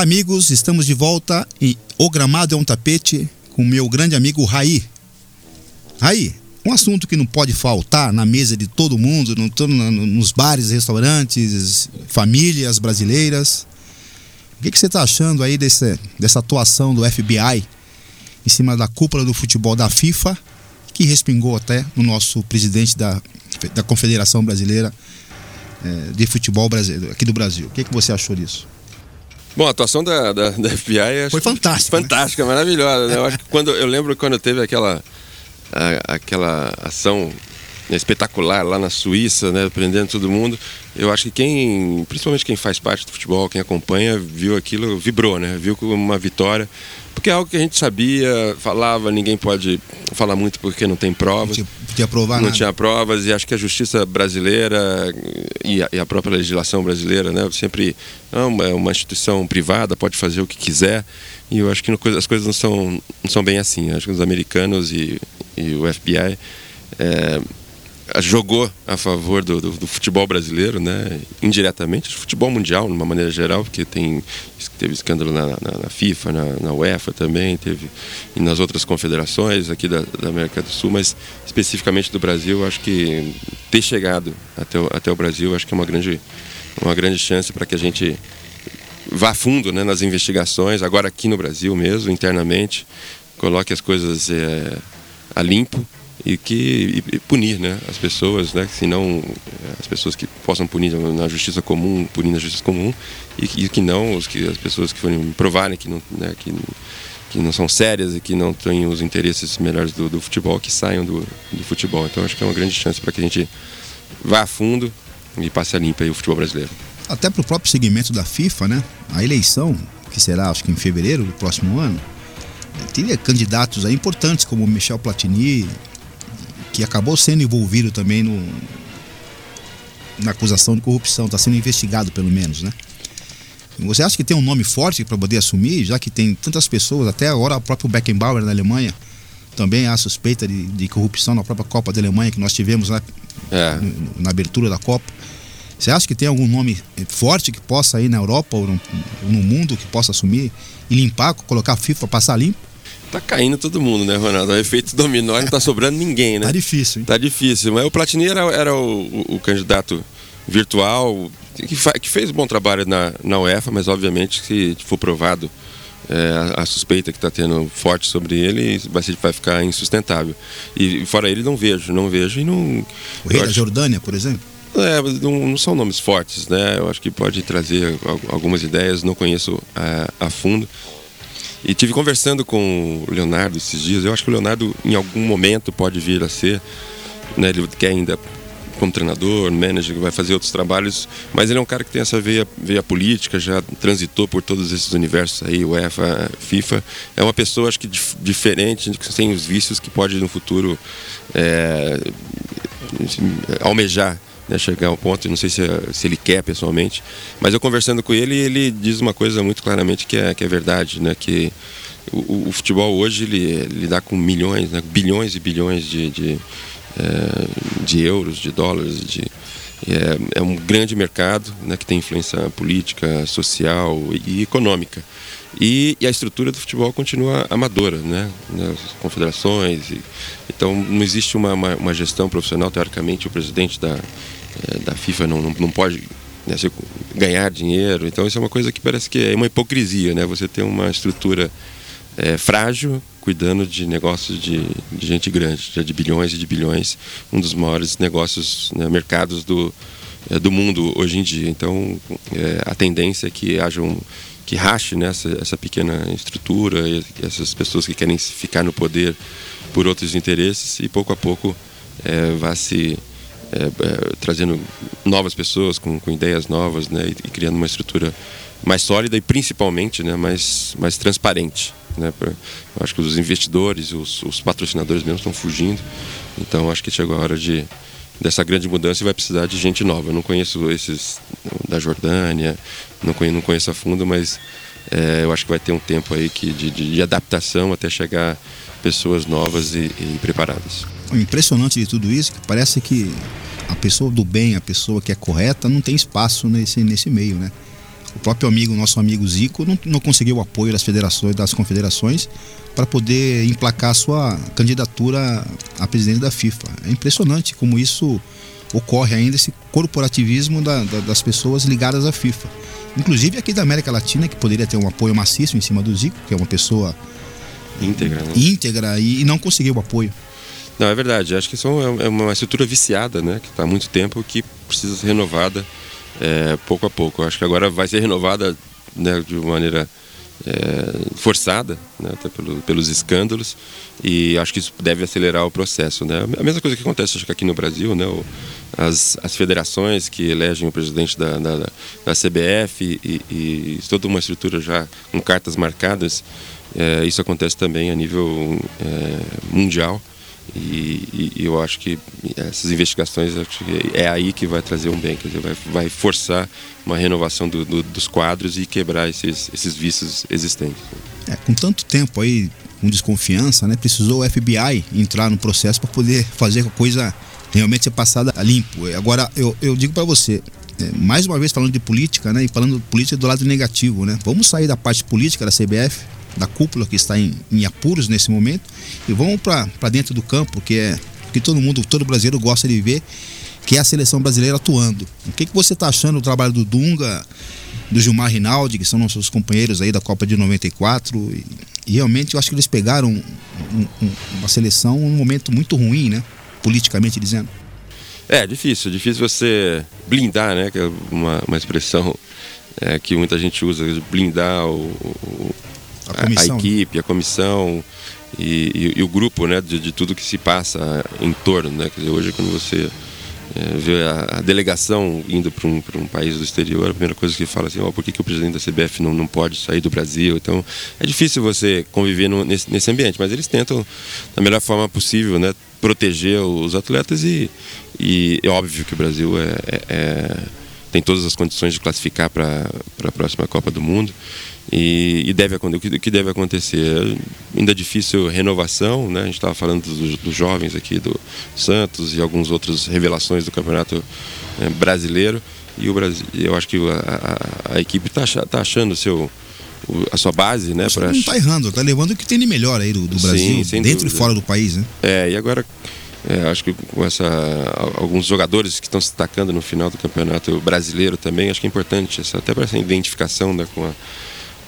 S4: Olá, amigos, estamos de volta e O Gramado é um Tapete com meu grande amigo Raí. Raí, um assunto que não pode faltar na mesa de todo mundo, no, nos bares, restaurantes, famílias brasileiras. O que, você está achando aí desse, dessa atuação do FBI em cima da cúpula do futebol da FIFA, que respingou até no nosso presidente da, da Confederação Brasileira eh, de Futebol aqui do Brasil? O que você achou disso?
S8: Bom, a atuação da, da, da FBI
S4: foi fantástica.
S8: Fantástica, né? maravilhosa. Né? Eu acho que quando eu lembro quando teve aquela a, aquela ação espetacular lá na Suíça, né, prendendo todo mundo. Eu acho que quem, principalmente quem faz parte do futebol, quem acompanha, viu aquilo, vibrou, né? Viu como uma vitória porque é algo que a gente sabia, falava, ninguém pode falar muito porque não tem provas. Não
S4: tinha, provar
S8: Não
S4: nada.
S8: tinha provas e acho que a justiça brasileira e a, e a própria legislação brasileira, né, sempre não, é uma instituição privada, pode fazer o que quiser. E eu acho que as coisas não são, não são bem assim. Eu acho que os americanos e, e o FBI é, jogou a favor do, do, do, futebol brasileiro, né? indiretamente, do futebol mundial, de uma maneira geral, porque tem, teve escândalo na, na, na FIFA, na, na, UEFA também, teve e nas outras confederações aqui da, da, América do Sul, mas especificamente do Brasil, acho que ter chegado até o, até o Brasil, acho que é uma grande, uma grande chance para que a gente vá fundo né, nas investigações, agora aqui no Brasil mesmo, internamente, coloque as coisas é, a limpo e que e, punir né, as pessoas, né, se não as pessoas que possam punir na justiça comum, punir na justiça comum e, e que não os que as pessoas que forem provarem que não, né, que, que não são sérias e que não têm os interesses melhores do, do futebol que saiam do, do, futebol. Então acho que é uma grande chance para que a gente vá a fundo e passe a limpa o futebol brasileiro.
S4: Até para o próprio segmento da FIFA, né? A eleição que será acho que em fevereiro do próximo ano teria candidatos aí importantes como Michel Platini, que acabou sendo envolvido também no, na acusação de corrupção, está sendo investigado pelo menos, né? Você acha que tem um nome forte para poder assumir, já que tem tantas pessoas, até agora o próprio Beckenbauer na Alemanha também há suspeita de, de corrupção na própria Copa da Alemanha que nós tivemos na, é. na abertura da Copa. Você acha que tem algum nome forte que possa ir na Europa ou no, no mundo que possa assumir e limpar, colocar a FIFA, passar limpo?
S8: Tá caindo todo mundo, né, Ronaldo? O efeito dominó não tá sobrando ninguém, né?
S4: Tá difícil, hein?
S8: Tá difícil. Mas o Platini era, era o, o, o candidato virtual que, que, fez um bom trabalho na, na UEFA, mas obviamente se for provado é, a, a, suspeita que está tendo forte sobre ele vai, vai ficar insustentável. E fora ele não vejo, não vejo e não.
S4: O rei da acho... Jordânia, por exemplo?
S8: É, não, não, são nomes fortes, né? Eu acho que pode trazer algumas ideias, não conheço a, a fundo. E tive conversando com o Leonardo esses dias. Eu acho que o Leonardo, em algum momento, pode vir a ser. Né, ele quer ainda como treinador, manager, vai fazer outros trabalhos, mas ele é um cara que tem essa veia, veia política, já transitou por todos esses universos aí, UEFA, FIFA. É uma pessoa, acho que dif diferente, sem os vícios, que pode no futuro é, almejar né, chegar ao ponto, não sei se, se ele quer pessoalmente, mas eu conversando com ele, ele diz uma coisa muito claramente que é, que é verdade, né, que o, o futebol hoje ele, dá com milhões, né, bilhões e bilhões de, de, é, de euros, de dólares, de, é, é, um grande mercado né, que tem influência política, social e econômica. E, e, a estrutura do futebol continua amadora, né? As confederações. E, então não existe uma, uma, uma, gestão profissional. Teoricamente, o presidente da, da FIFA não, não, não pode né, ganhar dinheiro. Então isso é uma coisa que parece que é uma hipocrisia, né? Você tem uma estrutura é, frágil cuidando de negócios de, de gente grande, de bilhões e de bilhões, um dos maiores negócios, né, mercados do, é, do mundo hoje em dia. Então é, a tendência é que haja um que rache né, essa pequena estrutura, essas pessoas que querem ficar no poder por outros interesses e pouco a pouco é, vá se é, é, trazendo novas pessoas com, com ideias novas né, e, e, criando uma estrutura mais sólida e principalmente né, mais, mais transparente. Né, pra, eu acho que os investidores, os, os patrocinadores mesmo estão fugindo, então acho que chegou a hora de, dessa grande mudança e vai precisar de gente nova. Eu não conheço esses da Jordânia, não conheço, não conheço a fundo, mas é, eu acho que vai ter um tempo aí que, de, de adaptação até chegar pessoas novas e, e preparadas.
S4: O impressionante de tudo isso é que parece que a pessoa do bem, a pessoa que é correta, não tem espaço nesse, nesse meio, né? O próprio amigo, nosso amigo Zico, não, não conseguiu o apoio das federações, das confederações, para poder emplacar sua candidatura a presidente da FIFA. É impressionante como isso ocorre ainda, esse corporativismo da, da, das pessoas ligadas à FIFA. Inclusive aqui da América Latina, que poderia ter um apoio maciço em cima do Zico, que é uma pessoa
S8: íntegra, né?
S4: íntegra e, e não conseguiu o apoio.
S8: Não, é verdade. Acho que são, é, é uma estrutura viciada, né? Que está há muito tempo que precisa ser renovada é, pouco a pouco. Acho que agora vai ser renovada né, de maneira é, forçada, né, até pelo, pelos escândalos, e acho que isso deve acelerar o processo. Né? A mesma coisa que acontece acho que aqui no Brasil, né, o, as, as federações que elegem o presidente da, da, da CBF e, e, toda uma estrutura já com cartas marcadas, é, isso acontece também a nível é, mundial. E, e, eu acho que essas investigações que é aí que vai trazer um bem, quer dizer, vai, vai forçar uma renovação do, do, dos quadros e quebrar esses, esses vícios existentes.
S4: É, com tanto tempo aí, com desconfiança, né, precisou o FBI entrar no processo para poder fazer a coisa realmente ser passada a limpo. Agora, eu, eu digo para você, é, mais uma vez falando de política, né? E falando de política do lado negativo, né? Vamos sair da parte política da CBF, da cúpula que está em, em apuros nesse momento, e vamos para dentro do campo, que é que todo mundo, todo brasileiro gosta de ver, que é a seleção brasileira atuando. O que, que você está achando do trabalho do Dunga, do Gilmar Rinaldi, que são nossos companheiros aí da Copa de 94? E, e realmente eu acho que eles pegaram um, um, uma seleção num momento muito ruim, né? Politicamente dizendo.
S8: É, difícil, difícil você blindar, né? Que é uma, uma expressão é, que muita gente usa, blindar o, o a, a, né? equipe, a comissão e, e, e, o grupo, né? De, de, tudo que se passa em torno, né? Quer dizer, hoje quando você é, vê a, a, delegação indo para um, um país do exterior, a primeira coisa que fala assim, oh, por que, que o presidente da CBF não, não pode sair do Brasil? Então é difícil você conviver no, nesse, nesse ambiente, mas eles tentam da melhor forma possível, né? Proteger os atletas e, e é óbvio que o Brasil é, é, é tem todas as condições de classificar para a próxima Copa do Mundo. E, e deve, o, que, o que deve acontecer? Ainda é difícil renovação, né? a gente estava falando dos, dos, jovens aqui do Santos e algumas outras revelações do Campeonato é, Brasileiro. E o Brasil, eu acho que a, a, a equipe está tá achando o seu, a sua base, né?
S4: Pra... Não está errando, está levando o que tem de melhor aí do, do Brasil, Sim, dentro dúvida. e fora do país, né?
S8: É, e agora é, acho que com essa, alguns jogadores que estão se destacando no final do campeonato brasileiro também, acho que é importante, até para essa identificação né, com, a,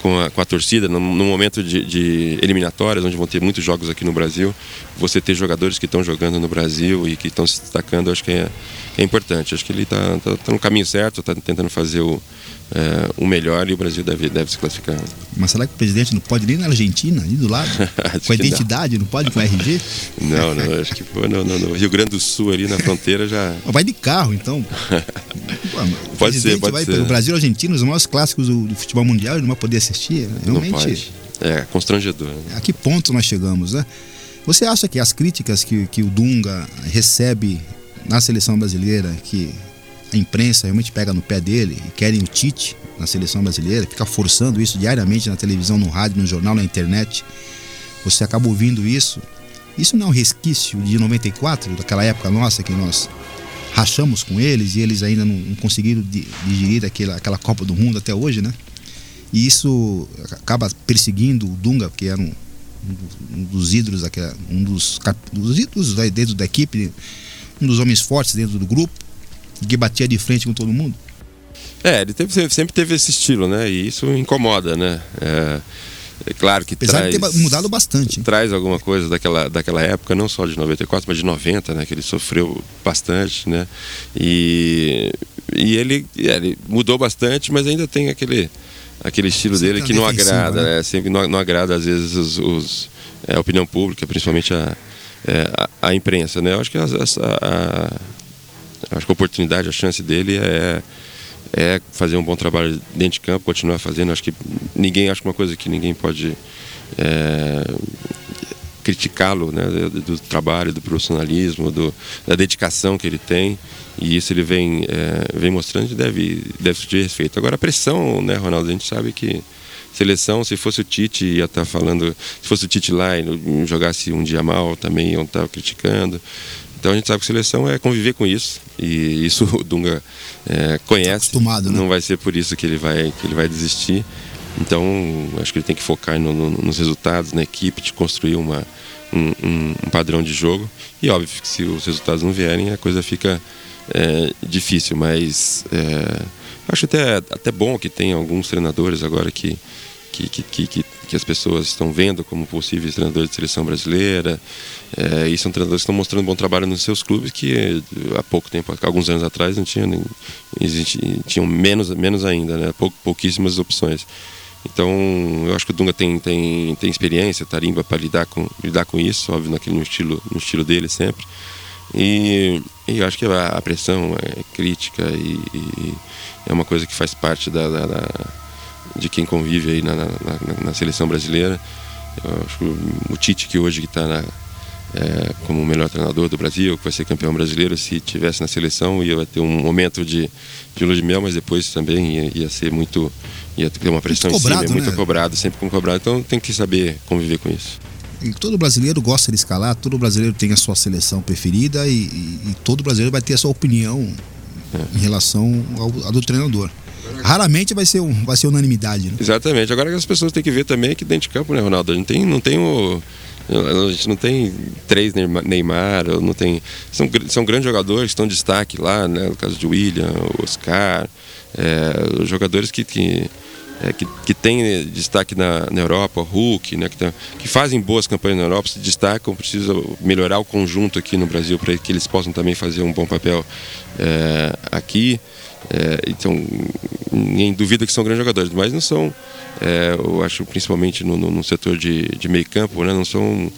S8: com, a, com a torcida, no, no momento de, de, eliminatórias, onde vão ter muitos jogos aqui no Brasil, você ter jogadores que estão jogando no Brasil e que estão se destacando, acho que é, é importante. Acho que ele está tá, tá no caminho certo, está tentando fazer o, é, o melhor e o Brasil deve, deve se classificar.
S4: Mas será que o presidente não pode ir na Argentina, ali do lado? com a identidade, não. não. pode com a RG?
S8: Não, não, acho que pô, não, não, não. Rio Grande do Sul ali na fronteira já.
S4: Vai de carro, então.
S8: pode ser, pode
S4: vai
S8: ser.
S4: O Brasil e Argentina, os maiores clássicos do, do, futebol mundial, ele não vai poder assistir. Né? Realmente. Não pode.
S8: É, constrangedor. Né?
S4: A que ponto nós chegamos, né? Você acha que as críticas que, que o Dunga recebe na seleção brasileira, que a imprensa realmente pega no pé dele e querem o Tite na seleção brasileira, fica forçando isso diariamente na televisão, no rádio, no jornal, na internet. Você acaba ouvindo isso. Isso não é um resquício de 94, daquela época nossa que nós rachamos com eles e eles ainda não, conseguiram digerir aquela, aquela Copa do Mundo até hoje, né? E isso acaba perseguindo o Dunga, que era um, um dos ídolos, daquela, um dos, dos ídolos dentro da equipe, um dos homens fortes dentro do grupo que batia de frente com todo mundo?
S8: É, ele teve, sempre teve esse estilo, né? E isso incomoda, né? É, é claro que
S4: Apesar
S8: traz,
S4: de ter mudado bastante. Hein?
S8: Traz alguma coisa daquela, daquela época, não só de 94, mas de 90, né? Que ele sofreu bastante, né? E, e ele, ele mudou bastante, mas ainda tem aquele, aquele estilo sempre dele que não agrada, né? né? Sempre não, não agrada, às vezes, os, os é, a opinião pública, principalmente a, é, a, a, imprensa, né? Eu acho que a, a, Acho que a oportunidade, a chance dele é, é fazer um bom trabalho dentro de campo, continuar fazendo. Acho que ninguém, acho que uma coisa que ninguém pode é, criticá-lo, né, do, do, trabalho, do profissionalismo, do, da dedicação que ele tem. E isso ele vem, é, vem mostrando e deve, deve ser respeito. Agora, a pressão, né, Ronaldo, a gente sabe que seleção, se fosse o Tite, ia estar tá falando, se fosse o Tite lá e jogasse um dia mal, também iam estar tá criticando. Então a gente sabe que seleção é conviver com isso e isso o Dunga é, conhece.
S4: Tá né?
S8: Não vai ser por isso que ele vai que ele vai desistir. Então acho que ele tem que focar no, no, nos resultados, na equipe, de construir uma, um, um, um, padrão de jogo. E óbvio que se os resultados não vierem, a coisa fica é, difícil. Mas é, acho até, até bom que tem alguns treinadores agora que que, que, que, que, as pessoas estão vendo como possíveis treinadores de seleção brasileira. É, e são treinadores que estão mostrando bom trabalho nos seus clubes que eh, há pouco tempo, alguns anos atrás, não tinham, nem, tinham menos, menos ainda, né? Pou, pouquíssimas opções. Então, eu acho que o Dunga tem, tem, tem experiência, tarimba para lidar com, lidar com isso, óbvio, naquele, no, estilo, no estilo dele sempre. E, e eu acho que a, a pressão é crítica e, e, é uma coisa que faz parte da, da, da de quem convive aí na, na, na, na seleção brasileira. Eu acho que o Tite, que hoje está é, como o melhor treinador do Brasil, que vai ser campeão brasileiro, se tivesse na seleção, ia ter um momento de, de lua de mel, mas depois também ia, ia ser muito. ia ter uma pressão muito cobrado, em cima, né? muito cobrado, sempre como cobrado. Então tem que saber conviver com isso.
S4: E todo brasileiro gosta de escalar, todo brasileiro tem a sua seleção preferida e, e, e todo brasileiro vai ter a sua opinião em relação ao, ao do treinador. Raramente vai ser, um, vai ser unanimidade. Né?
S8: Exatamente. Agora que as pessoas têm que ver também que dentro de campo, né, Ronaldo? A gente tem, não tem o. A gente não tem três Neymar, não tem. São, são grandes jogadores que estão em destaque lá, né? No caso de William, Oscar, é, jogadores que, que, é, que, que têm destaque na, na Europa, Hulk, né? Que, tem, que fazem boas campanhas na Europa, se destacam, precisa melhorar o conjunto aqui no Brasil para que eles possam também fazer um bom papel é, aqui. É, então, ninguém duvida que são grandes jogadores, mas não são, é, eu acho, principalmente no, no, no setor de, de meio campo, né, não são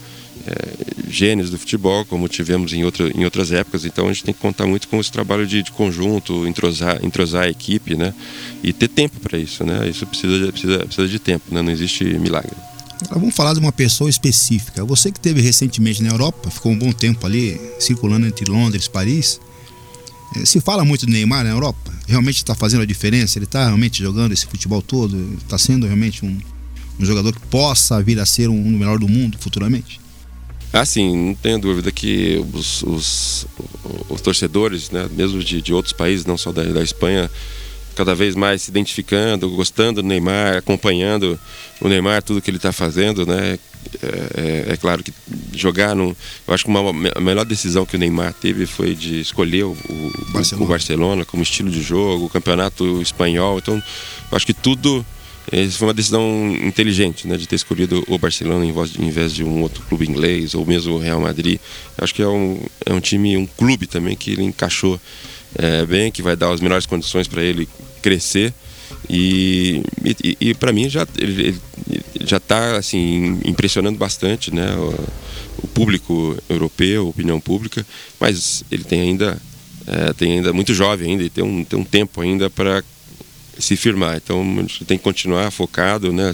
S8: é, gênios do futebol, como tivemos em, outra, em outras épocas. Então, a gente tem que contar muito com esse trabalho de, de conjunto, entrosar, entrosar a equipe, né, e ter tempo para isso. Né, isso precisa, precisa, precisa de tempo, né, não existe milagre.
S4: Agora vamos falar de uma pessoa específica. Você que teve recentemente na Europa, ficou um bom tempo ali circulando entre Londres Paris. É, se fala muito do Neymar na Europa, realmente está fazendo a diferença? Ele está realmente jogando esse futebol todo? Está sendo realmente um, um, jogador que possa vir a ser um, um melhor do mundo futuramente?
S8: Ah, sim, não tenho dúvida que os, os, os torcedores, né, mesmo de, de, outros países, não só da, da Espanha, cada vez mais se identificando, gostando do Neymar, acompanhando o Neymar, tudo que ele está fazendo, né? É, é, é, claro que jogar no. Eu acho que uma, a melhor decisão que o Neymar teve foi de escolher o, o, Barcelona. o Barcelona como estilo de jogo, o campeonato espanhol. Então, eu acho que tudo. Isso foi uma decisão inteligente, né, de ter escolhido o Barcelona em vez, de, um outro clube inglês ou mesmo o Real Madrid. Acho que é um, é um time, um clube também que ele encaixou é, bem, que vai dar as melhores condições para ele crescer. E, e, e para mim já ele, ele já está assim impressionando bastante, né, o, o, público europeu, a opinião pública, mas ele tem ainda é, tem ainda muito jovem ainda, e tem um, tem um tempo ainda para se firmar. Então a gente tem que continuar focado, né,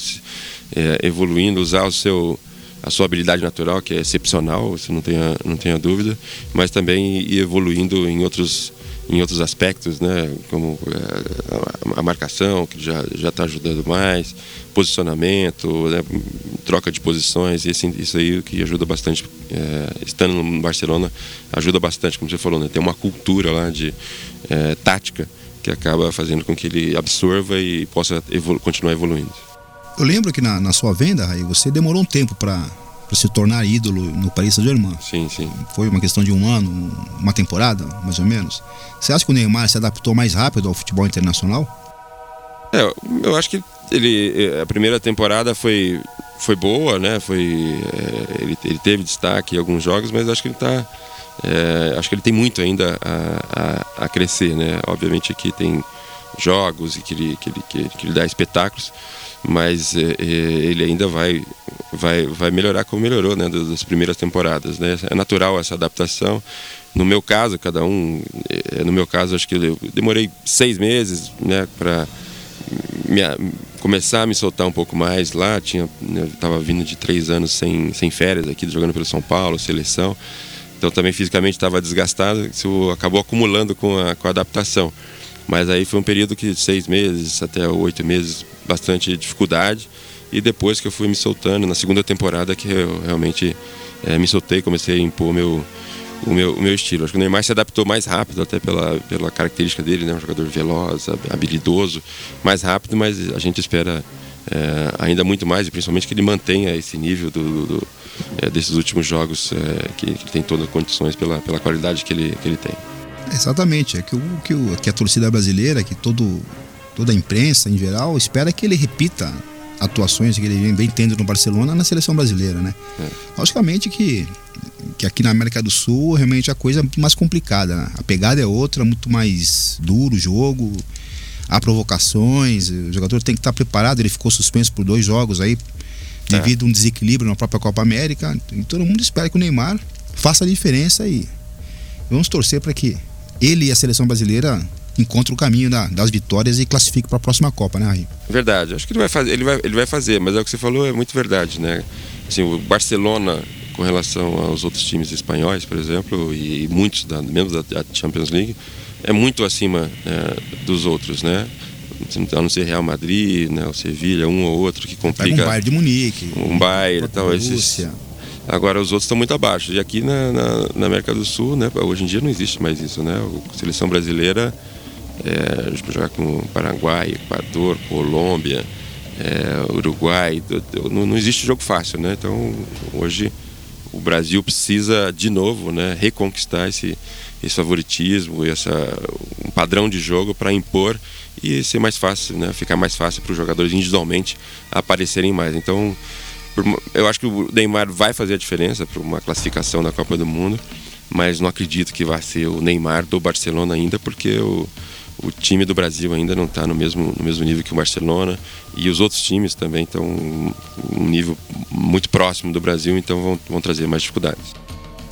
S8: é, evoluindo, usar o seu a sua habilidade natural que é excepcional, você não tenha não tenha dúvida, mas também ir evoluindo em outros em outros aspectos, né, como é, a marcação, que já está ajudando mais, posicionamento, né, troca de posições, e assim, isso aí que ajuda bastante, é, estando no Barcelona, ajuda bastante, como você falou, né, tem uma cultura lá de é, tática que acaba fazendo com que ele absorva e possa evolu continuar evoluindo.
S4: Eu lembro que na, na sua venda, Raí, você demorou um tempo para se tornar ídolo no Paris Saint-Germain.
S8: Sim, sim.
S4: Foi uma questão de um ano, uma temporada, mais ou menos. Você acha que o Neymar se adaptou mais rápido ao futebol internacional?
S8: É, eu acho que ele a primeira temporada foi foi boa, né? Foi é, ele, ele teve destaque em alguns jogos, mas acho que ele está é, acho que ele tem muito ainda a, a, a, crescer, né? Obviamente aqui tem jogos e que ele, que ele, que, que ele dá espetáculos, mas é, é, ele ainda vai, vai, vai melhorar como melhorou né, das primeiras temporadas. Né? É natural essa adaptação. No meu caso, cada um, é, no meu caso, acho que eu demorei seis meses né, para começar a me soltar um pouco mais lá. Tinha, estava né, vindo de três anos sem, sem férias aqui, jogando pelo São Paulo, seleção. Então também fisicamente estava desgastado, isso acabou acumulando com a, com a adaptação. Mas aí foi um período que seis meses até oito meses, bastante dificuldade. E depois que eu fui me soltando, na segunda temporada que eu realmente é, me soltei, comecei a impor meu, o, meu, o meu estilo. Acho que o Neymar se adaptou mais rápido, até pela, pela característica dele, né? um jogador veloz, habilidoso, mais rápido, mas a gente espera é, ainda muito mais, e principalmente que ele mantenha esse nível do, do é, desses últimos jogos, é, que, que ele tem todas as condições pela, pela qualidade que ele, que ele tem.
S4: Exatamente, é que, o, que, o, que a torcida brasileira, que todo, toda a imprensa em geral, espera que ele repita atuações que ele vem tendo no Barcelona na seleção brasileira, né? É. Logicamente que, que aqui na América do Sul realmente a coisa é muito mais complicada, né? a pegada é outra, muito mais duro o jogo, há provocações, o jogador tem que estar preparado, ele ficou suspenso por dois jogos aí devido é. a um desequilíbrio na própria Copa América, e todo mundo espera que o Neymar faça a diferença e vamos torcer para que ele e a seleção brasileira encontrem o caminho da, das vitórias e classifiquem para a próxima Copa, né, Raí?
S8: Verdade, acho que ele vai fazer, ele vai, ele vai fazer, mas é o que você falou é muito verdade, né? Assim, o Barcelona com relação aos outros times espanhóis, por exemplo, e muitos da, membros da, Champions League, é muito acima é, dos outros, né? A não ser Real Madrid, né, o Sevilha, um ou outro que complica.
S4: Pega um Bayern de Munique.
S8: Um Bayern, tal, esses, Agora os outros estão muito abaixo. E aqui na, na, na, América do Sul, né, hoje em dia não existe mais isso, né? A seleção brasileira é, jogar com Paraguai, Equador, Colômbia, é, Uruguai, não, não, existe jogo fácil, né? Então hoje o Brasil precisa de novo, né, reconquistar esse, esse favoritismo, essa, um padrão de jogo para impor e ser mais fácil, né, ficar mais fácil para os jogadores individualmente aparecerem mais. Então eu acho que o Neymar vai fazer a diferença para uma classificação da Copa do Mundo, mas não acredito que vai ser o Neymar do Barcelona ainda, porque o, o time do Brasil ainda não está no mesmo, no mesmo nível que o Barcelona e os outros times também estão um nível muito próximo do Brasil, então vão, vão trazer mais dificuldades.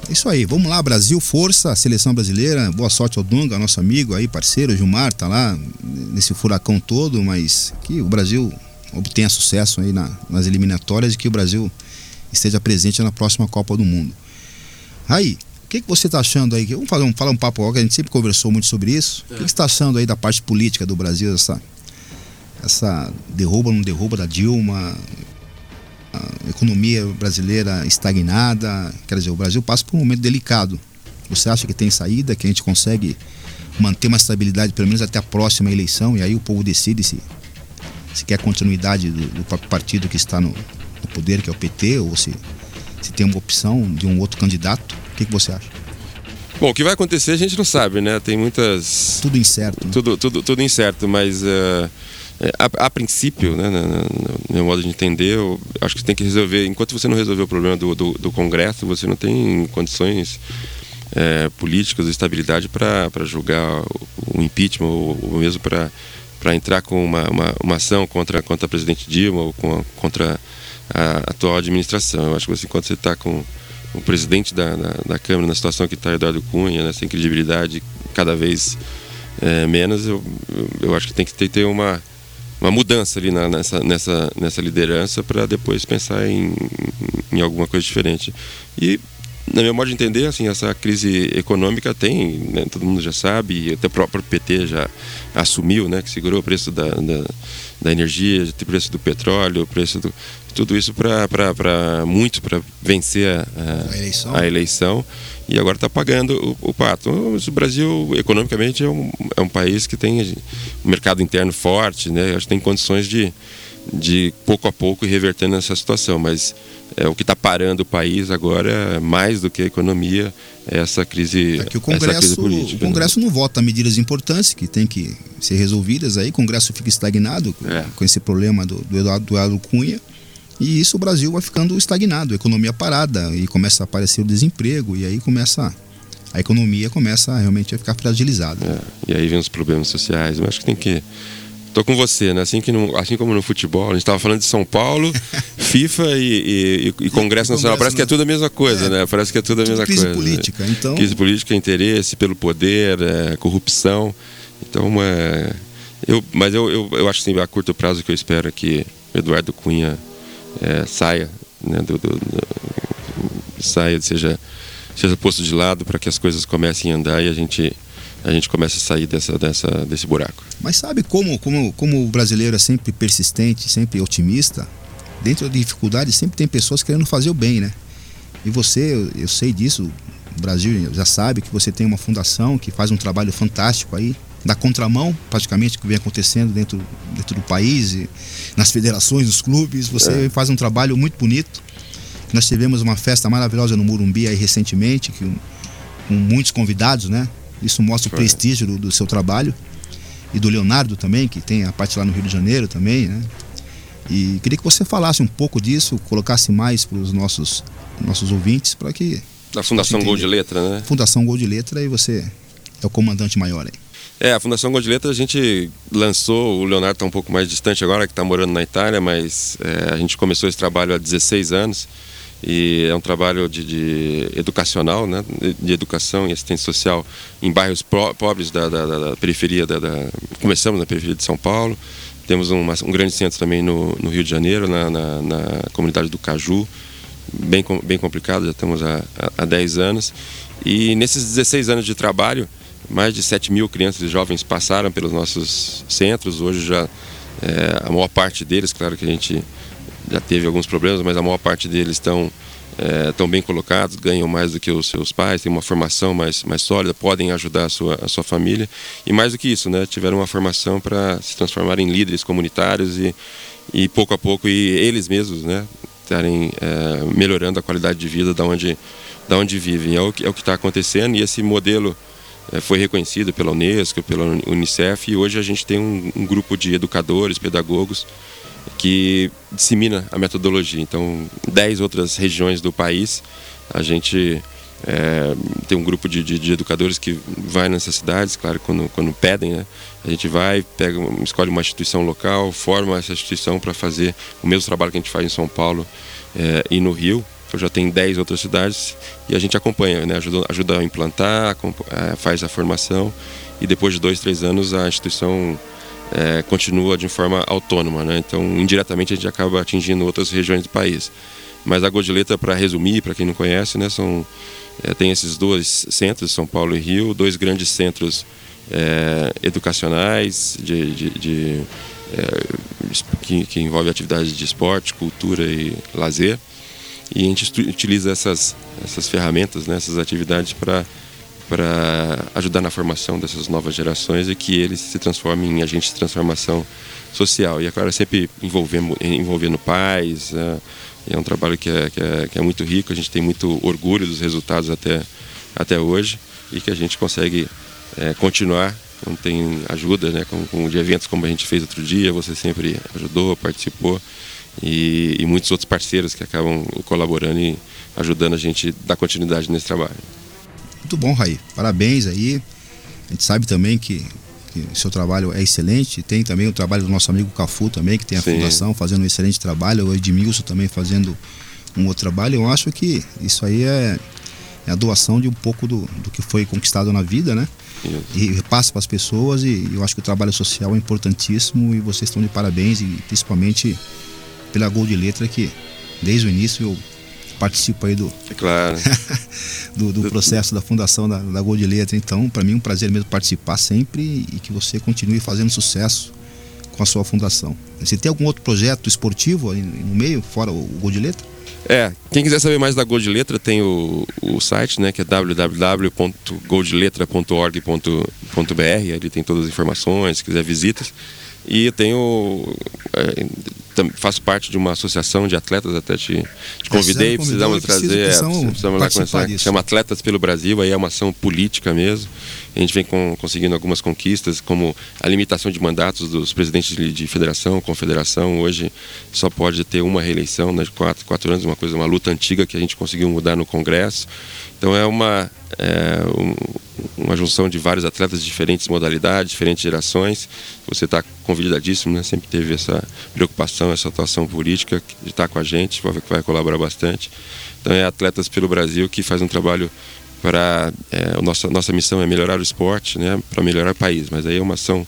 S4: Isso aí, vamos lá, Brasil, força, seleção brasileira, boa sorte ao Dunga, nosso amigo aí, parceiro, Gilmar, tá lá nesse furacão todo, mas que o Brasil obtenha sucesso aí na, nas eliminatórias e que o Brasil esteja presente na próxima Copa do Mundo. Aí, o que, que você está achando aí? Vamos falar um, falar um papo, que a gente sempre conversou muito sobre isso. É. O que, que você está achando aí da parte política do Brasil, essa, essa derruba, não derruba da Dilma, a economia brasileira estagnada, quer dizer, o Brasil passa por um momento delicado. Você acha que tem saída, que a gente consegue manter uma estabilidade pelo menos até a próxima eleição e aí o povo decide se se quer continuidade do, do próprio partido que está no, no, poder, que é o PT, ou se, se tem uma opção de um outro candidato. O que, que você acha?
S8: Bom, o que vai acontecer a gente não sabe, né? Tem muitas.
S4: Tudo incerto. Né?
S8: Tudo, tudo, tudo incerto, mas. Uh, a, a, princípio, né, no, meu modo de entender, eu acho que tem que resolver. Enquanto você não resolver o problema do, do, do Congresso, você não tem condições é, políticas, estabilidade para julgar o impeachment ou, ou mesmo para entrar com uma, uma, uma, ação contra, contra a presidente Dilma ou com, contra a atual administração. Eu acho que assim, quando você está com o presidente da, da, da, Câmara na situação que está Eduardo Cunha, né, sem credibilidade cada vez é, menos, eu, eu acho que tem que ter, ter uma, uma mudança ali na, nessa, nessa, nessa liderança para depois pensar em, em alguma coisa diferente. E na minha modo de entender, assim, essa crise econômica tem, né, todo mundo já sabe, até o próprio PT já assumiu, né, que segurou o preço da, da, da energia, o preço do petróleo, preço do tudo isso para muito para vencer a, a, eleição. a, eleição. e agora está pagando o, o, pato. O Brasil economicamente é um, é um país que tem um mercado interno forte, né, acho que tem condições de de pouco a pouco ir revertendo essa situação, mas é, o que está parando o país agora, mais do que a economia, é essa crise,
S4: é o Congresso,
S8: crise política.
S4: O né? Congresso né? não vota medidas importantes que têm que ser resolvidas, aí o Congresso fica estagnado é. com esse problema do, do, Eduardo, do Eduardo Cunha, e isso o Brasil vai ficando estagnado, a economia parada, e começa a aparecer o desemprego, e aí começa a economia começa realmente a ficar fragilizada. É.
S8: E aí vem os problemas sociais, eu acho que tem que Tô com você, né? Assim, que no, assim como no futebol, a gente estava falando de São Paulo, FIFA e, e, e Congresso Nacional. Parece que é tudo a mesma coisa, é, né? Parece que é tudo a mesma
S4: crise
S8: coisa.
S4: Crise política,
S8: né?
S4: então.
S8: Crise política, interesse pelo poder, é, corrupção. Então, é, eu, mas eu, eu, eu acho assim, a curto prazo que eu espero é que Eduardo Cunha é, saia, né? Do, do, do, saia, seja, seja posto de lado para que as coisas comecem a andar e a gente a gente começa a sair dessa, dessa, desse buraco.
S4: Mas sabe como, como, como o brasileiro é sempre persistente, sempre otimista? Dentro da dificuldade sempre tem pessoas querendo fazer o bem, né? E você, eu, eu sei disso, o Brasil já sabe que você tem uma fundação que faz um trabalho fantástico aí, da contramão, praticamente, que vem acontecendo dentro, dentro do país, e nas federações, nos clubes. Você é. faz um trabalho muito bonito. Nós tivemos uma festa maravilhosa no Murumbi aí recentemente, que, com muitos convidados, né? Isso mostra o prestígio do, do, seu trabalho. E do Leonardo também, que tem a parte lá no Rio de Janeiro também, né? E queria que você falasse um pouco disso, colocasse mais para os nossos, nossos ouvintes, para que.
S8: Da Fundação Gol de Letra, né?
S4: Fundação Gol de Letra, e você é o comandante maior aí.
S8: É, a Fundação Gol de Letra a gente lançou, o Leonardo está um pouco mais distante agora, que está morando na Itália, mas é, a gente começou esse trabalho há 16 anos e é um trabalho de, de educacional, né, de educação e assistência social em bairros pobres da, da, da periferia, da, da, começamos na periferia de São Paulo, temos um grande centro também no, no Rio de Janeiro, na, na, na, comunidade do Caju, bem, bem complicado, já estamos há, há 10 anos, e nesses 16 anos de trabalho, mais de 7 mil crianças e jovens passaram pelos nossos centros, hoje já é, a maior parte deles, claro que a gente já teve alguns problemas, mas a maior parte deles estão estão bem colocados, ganham mais do que os seus pais, têm uma formação mais, mais sólida, podem ajudar a sua, a sua família. E mais do que isso, né, tiveram uma formação para se transformar em líderes comunitários e, e pouco a pouco e eles mesmos né, estarem é, melhorando a qualidade de vida da onde, da onde vivem. É o que é está acontecendo e esse modelo é, foi reconhecido pela Unesco, pela Unicef e hoje a gente tem um, um grupo de educadores, pedagogos que dissemina a metodologia. Então, dez outras regiões do país, a gente é, tem um grupo de, de, de, educadores que vai nessas cidades, claro, quando, quando pedem, né? A gente vai, pega, escolhe uma instituição local, forma essa instituição para fazer o mesmo trabalho que a gente faz em São Paulo é, e no Rio. Então já tem 10 outras cidades e a gente acompanha, né? ajuda, ajuda a implantar, é, faz a formação e depois de dois, três anos a instituição é, continua de forma autônoma, né? Então, indiretamente a gente acaba atingindo outras regiões do país. Mas a Godileta, para resumir, para quem não conhece, né, são é, tem esses dois centros, São Paulo e Rio, dois grandes centros é, educacionais de, de, de é, que, que envolve atividades de esporte, cultura e lazer. E a gente utiliza essas, essas ferramentas, né, essas atividades para para ajudar na formação dessas novas gerações e que eles se transformem em agentes de transformação social. E agora sempre envolvendo, envolvendo pais, é, é um trabalho que é, que é, que, é, muito rico, a gente tem muito orgulho dos resultados até, até hoje e que a gente consegue é, continuar quando tem ajuda, né, com, com, de eventos como a gente fez outro dia, você sempre ajudou, participou e, e muitos outros parceiros que acabam colaborando e ajudando a gente a dar continuidade nesse trabalho.
S4: Muito bom, Raí. Parabéns aí. A gente sabe também que, que o seu trabalho é excelente. Tem também o trabalho do nosso amigo Cafu também, que tem a Sim. fundação fazendo um excelente trabalho. O Edmilson também fazendo um outro trabalho. Eu acho que isso aí é, é a doação de um pouco do, do que foi conquistado na vida, né? Isso. E repassa para as pessoas. E eu acho que o trabalho social é importantíssimo e vocês estão de parabéns, e principalmente pela Gol de Letra, que desde o início eu participo aí do,
S8: é claro.
S4: do, do, processo da fundação da, da Gol de Letra. Então, para mim é um prazer mesmo participar sempre e que você continue fazendo sucesso com a sua fundação. Você tem algum outro projeto esportivo aí no meio, fora o Gol de Letra?
S8: É, quem quiser saber mais da Gol de Letra tem o, o site, né, que é www.goldeletra.org.br, ali tem todas as informações, se quiser visitas. E tenho é, faço parte de uma associação de atletas, até te, te convidei, precisamos trazer, é, precisamos lá começar, chama Atletas pelo Brasil, aí é uma ação política mesmo. A gente vem com, conseguindo algumas conquistas, como a limitação de mandatos dos presidentes de, de federação, confederação. Hoje só pode ter uma reeleição né, de quatro, quatro anos, uma coisa, uma luta antiga que a gente conseguiu mudar no Congresso. Então é uma, é, um, uma junção de vários atletas de diferentes modalidades, diferentes gerações. Você está convidadíssimo, né? sempre teve essa preocupação, essa atuação política de estar com a gente, vai, colaborar bastante. Então é Atletas pelo Brasil que faz um trabalho para é, nossa nossa missão é melhorar o esporte, né, para melhorar o país. Mas aí é uma ação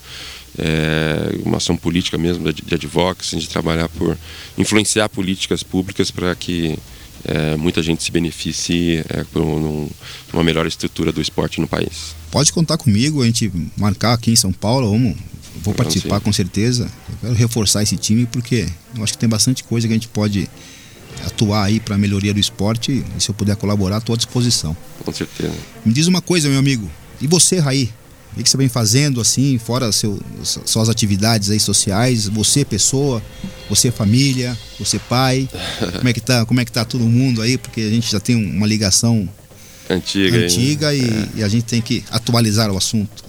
S8: é, uma ação política mesmo de, de advocacy, de trabalhar por influenciar políticas públicas para que é, muita gente se beneficie é, por um, uma melhor estrutura do esporte no país.
S4: Pode contar comigo, a gente marcar aqui em São Paulo, vamos, vou participar com certeza. Eu quero reforçar esse time porque eu acho que tem bastante coisa que a gente pode atuar aí para a melhoria do esporte e se eu puder colaborar, estou à disposição.
S8: Com certeza.
S4: Me diz uma coisa, meu amigo. E você, Raí? O que você vem fazendo assim, fora seu, suas atividades aí sociais? Você, pessoa, você, família, você, pai? Como é que tá, como é que tá todo mundo aí? Porque a gente já tem uma ligação
S8: antiga,
S4: antiga e, é. e, a gente tem que atualizar o assunto.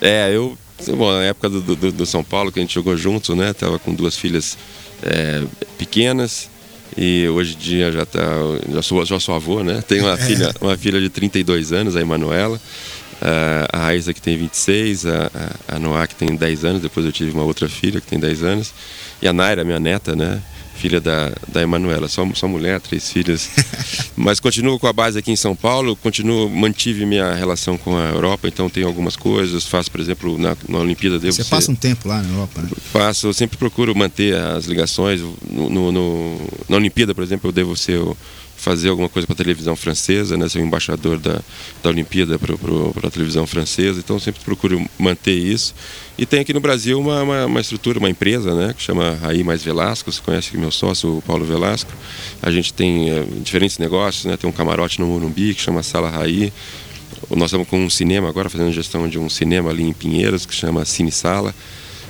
S8: É, eu, bom, na época do, do, do São Paulo que a gente jogou junto, né? Tava com duas filhas é, pequenas e hoje em dia já tá, já sou, já sou avô, né? Tenho uma é. filha, uma filha de 32 anos, a Emanuela. A Aiza que tem 26, a, a, Noah que tem 10 anos, depois eu tive uma outra filha que tem 10 anos, e a Naira, minha neta, né? filha da, da Emanuela. Só, só mulher, três filhas. Mas continuo com a base aqui em São Paulo, continuo, mantive minha relação com a Europa, então tenho algumas coisas. Faço, por exemplo, na, na Olimpíada devo
S4: Você ser, passa um tempo lá na Europa, né?
S8: Faço, sempre procuro manter as ligações. No, no, no, na Olimpíada, por exemplo, eu devo ser o, fazer alguma coisa para a televisão francesa, né? Ser um embaixador da, da Olimpíada para a televisão francesa. Então sempre procuro manter isso. E tem aqui no Brasil uma, uma, uma, estrutura, uma empresa, né? Que chama Raí Mais Velasco. Você conhece meu sócio, o Paulo Velasco. A gente tem é, diferentes negócios, né? Tem um camarote no Morumbi que chama Sala Raí. Nós estamos com um cinema agora, fazendo gestão de um cinema ali em Pinheiros que chama Cine Sala.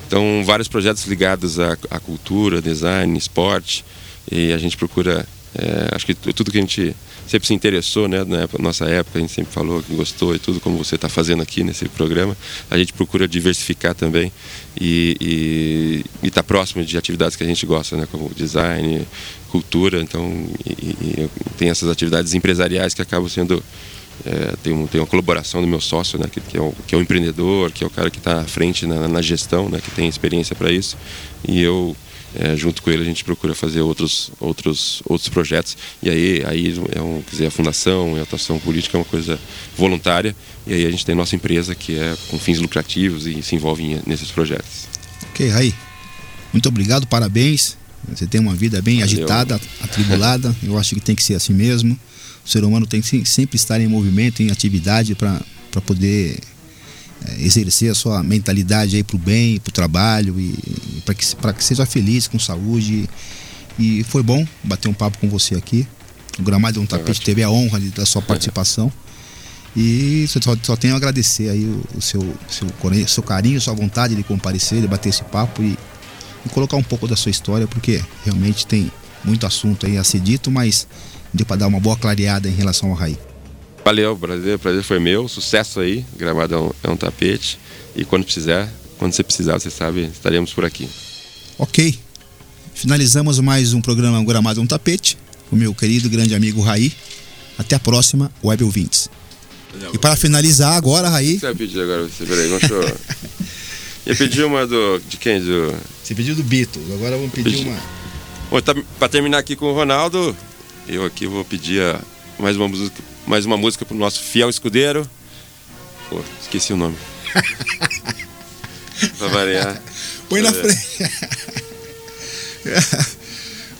S8: Então, vários projetos ligados à, à cultura, design, esporte. E a gente procura é, acho que tudo que a gente sempre se interessou, né, na nossa época, a gente sempre falou que gostou e tudo, como você está fazendo aqui nesse programa, a gente procura diversificar também e estar tá próximo de atividades que a gente gosta, né, como design, cultura, então e, e tem essas atividades empresariais que acabam sendo é, tem, um, tem uma colaboração do meu sócio, né, que, que, é o, que é o empreendedor, que é o cara que está à frente na, na gestão, né, que tem experiência para isso, e eu é, junto com ele a gente procura fazer outros, outros, outros projetos. E aí, aí é um, quer dizer, a fundação, a atuação política é uma coisa voluntária. E aí a gente tem nossa empresa que é com fins lucrativos e se envolve nesses projetos.
S3: Ok, Raí. Muito obrigado, parabéns. Você tem uma vida bem Valeu. agitada, atribulada. Eu acho que tem que ser assim mesmo. O ser humano tem que sempre estar em movimento, em atividade para poder é, exercer a sua mentalidade aí para o bem, para o trabalho e, e para que, que seja feliz, com saúde. E foi bom bater um papo com você aqui. O Gramado é um tapete, teve a honra de, da sua participação. E só, só tenho a agradecer aí o, o seu, seu, seu carinho, sua vontade de comparecer, de bater esse papo e, e, colocar um pouco da sua história, porque realmente tem muito assunto aí a ser dito, mas deu para dar uma boa clareada em relação ao Raí.
S8: Valeu, prazer, prazer foi meu. Sucesso aí. Gramado é um, é um tapete. E quando precisar, quando você precisar, você sabe, estaremos por aqui.
S3: Ok. Finalizamos mais um programa Gramado é um Tapete. Com o meu querido grande amigo Raí. Até a próxima, Web Ouvintes. E para finalizar agora, Raí.
S8: Você vai pedir agora? Você, peraí, deixa eu... Eu pedi uma do. De quem? Do...
S3: Você pediu do Beatles, agora vamos pedir pedi... uma.
S8: Bom, tá, para terminar aqui com o Ronaldo, eu aqui vou pedir a, mais uma música mais uma música pro nosso fiel escudeiro. Pô, esqueci o nome. pra variar.
S3: Põe na frente.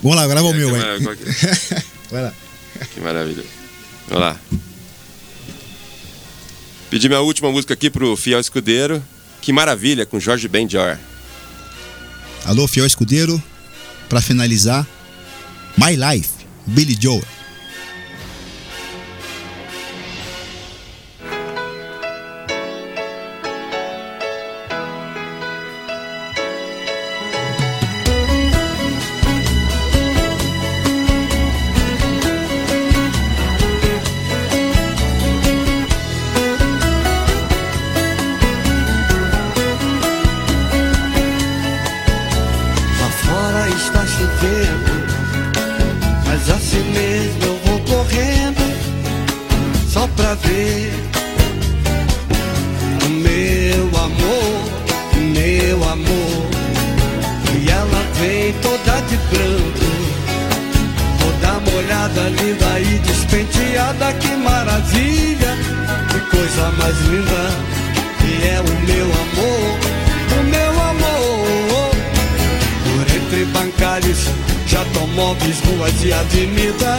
S3: Vamos lá, grava o meu, vai.
S8: Vai lá. Que maravilha. Vamos lá. Pedi minha última música aqui pro Fiel Escudeiro. Que maravilha, com Jorge Benjor.
S3: Alô, Fiel Escudeiro. Para finalizar, My Life, Billy Joel.
S9: molhada, linda
S3: e despenteada, que maravilha, que coisa mais linda, que é o meu amor, o meu amor. Por entre bancários, já automóveis, ruas e avenida.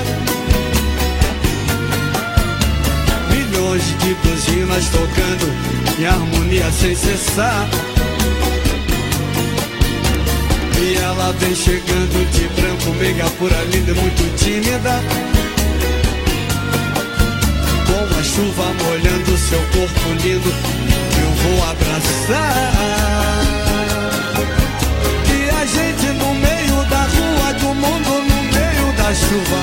S3: Milhões de buzinas tocando em harmonia sem cessar. E ela vem chegando de branco, mega pura, linda, muito tímida. Com a chuva molhando seu corpo lindo, eu vou abraçar. E a gente no meio da rua, do mundo no meio da chuva,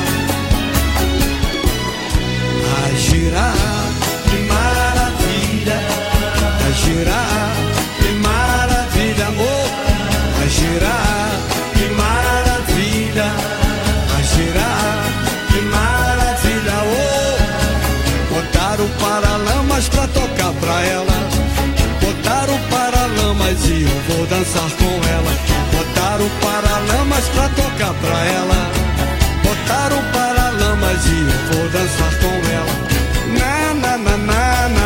S3: a girar. Que maravilha, a girar. Que maravilha, amor, a girar. pra ela. Botaram paralamas e eu vou dançar com ela. Botaram paralamas pra tocar pra ela. Botaram paralamas e eu vou dançar com ela. Na, na, na, na, na.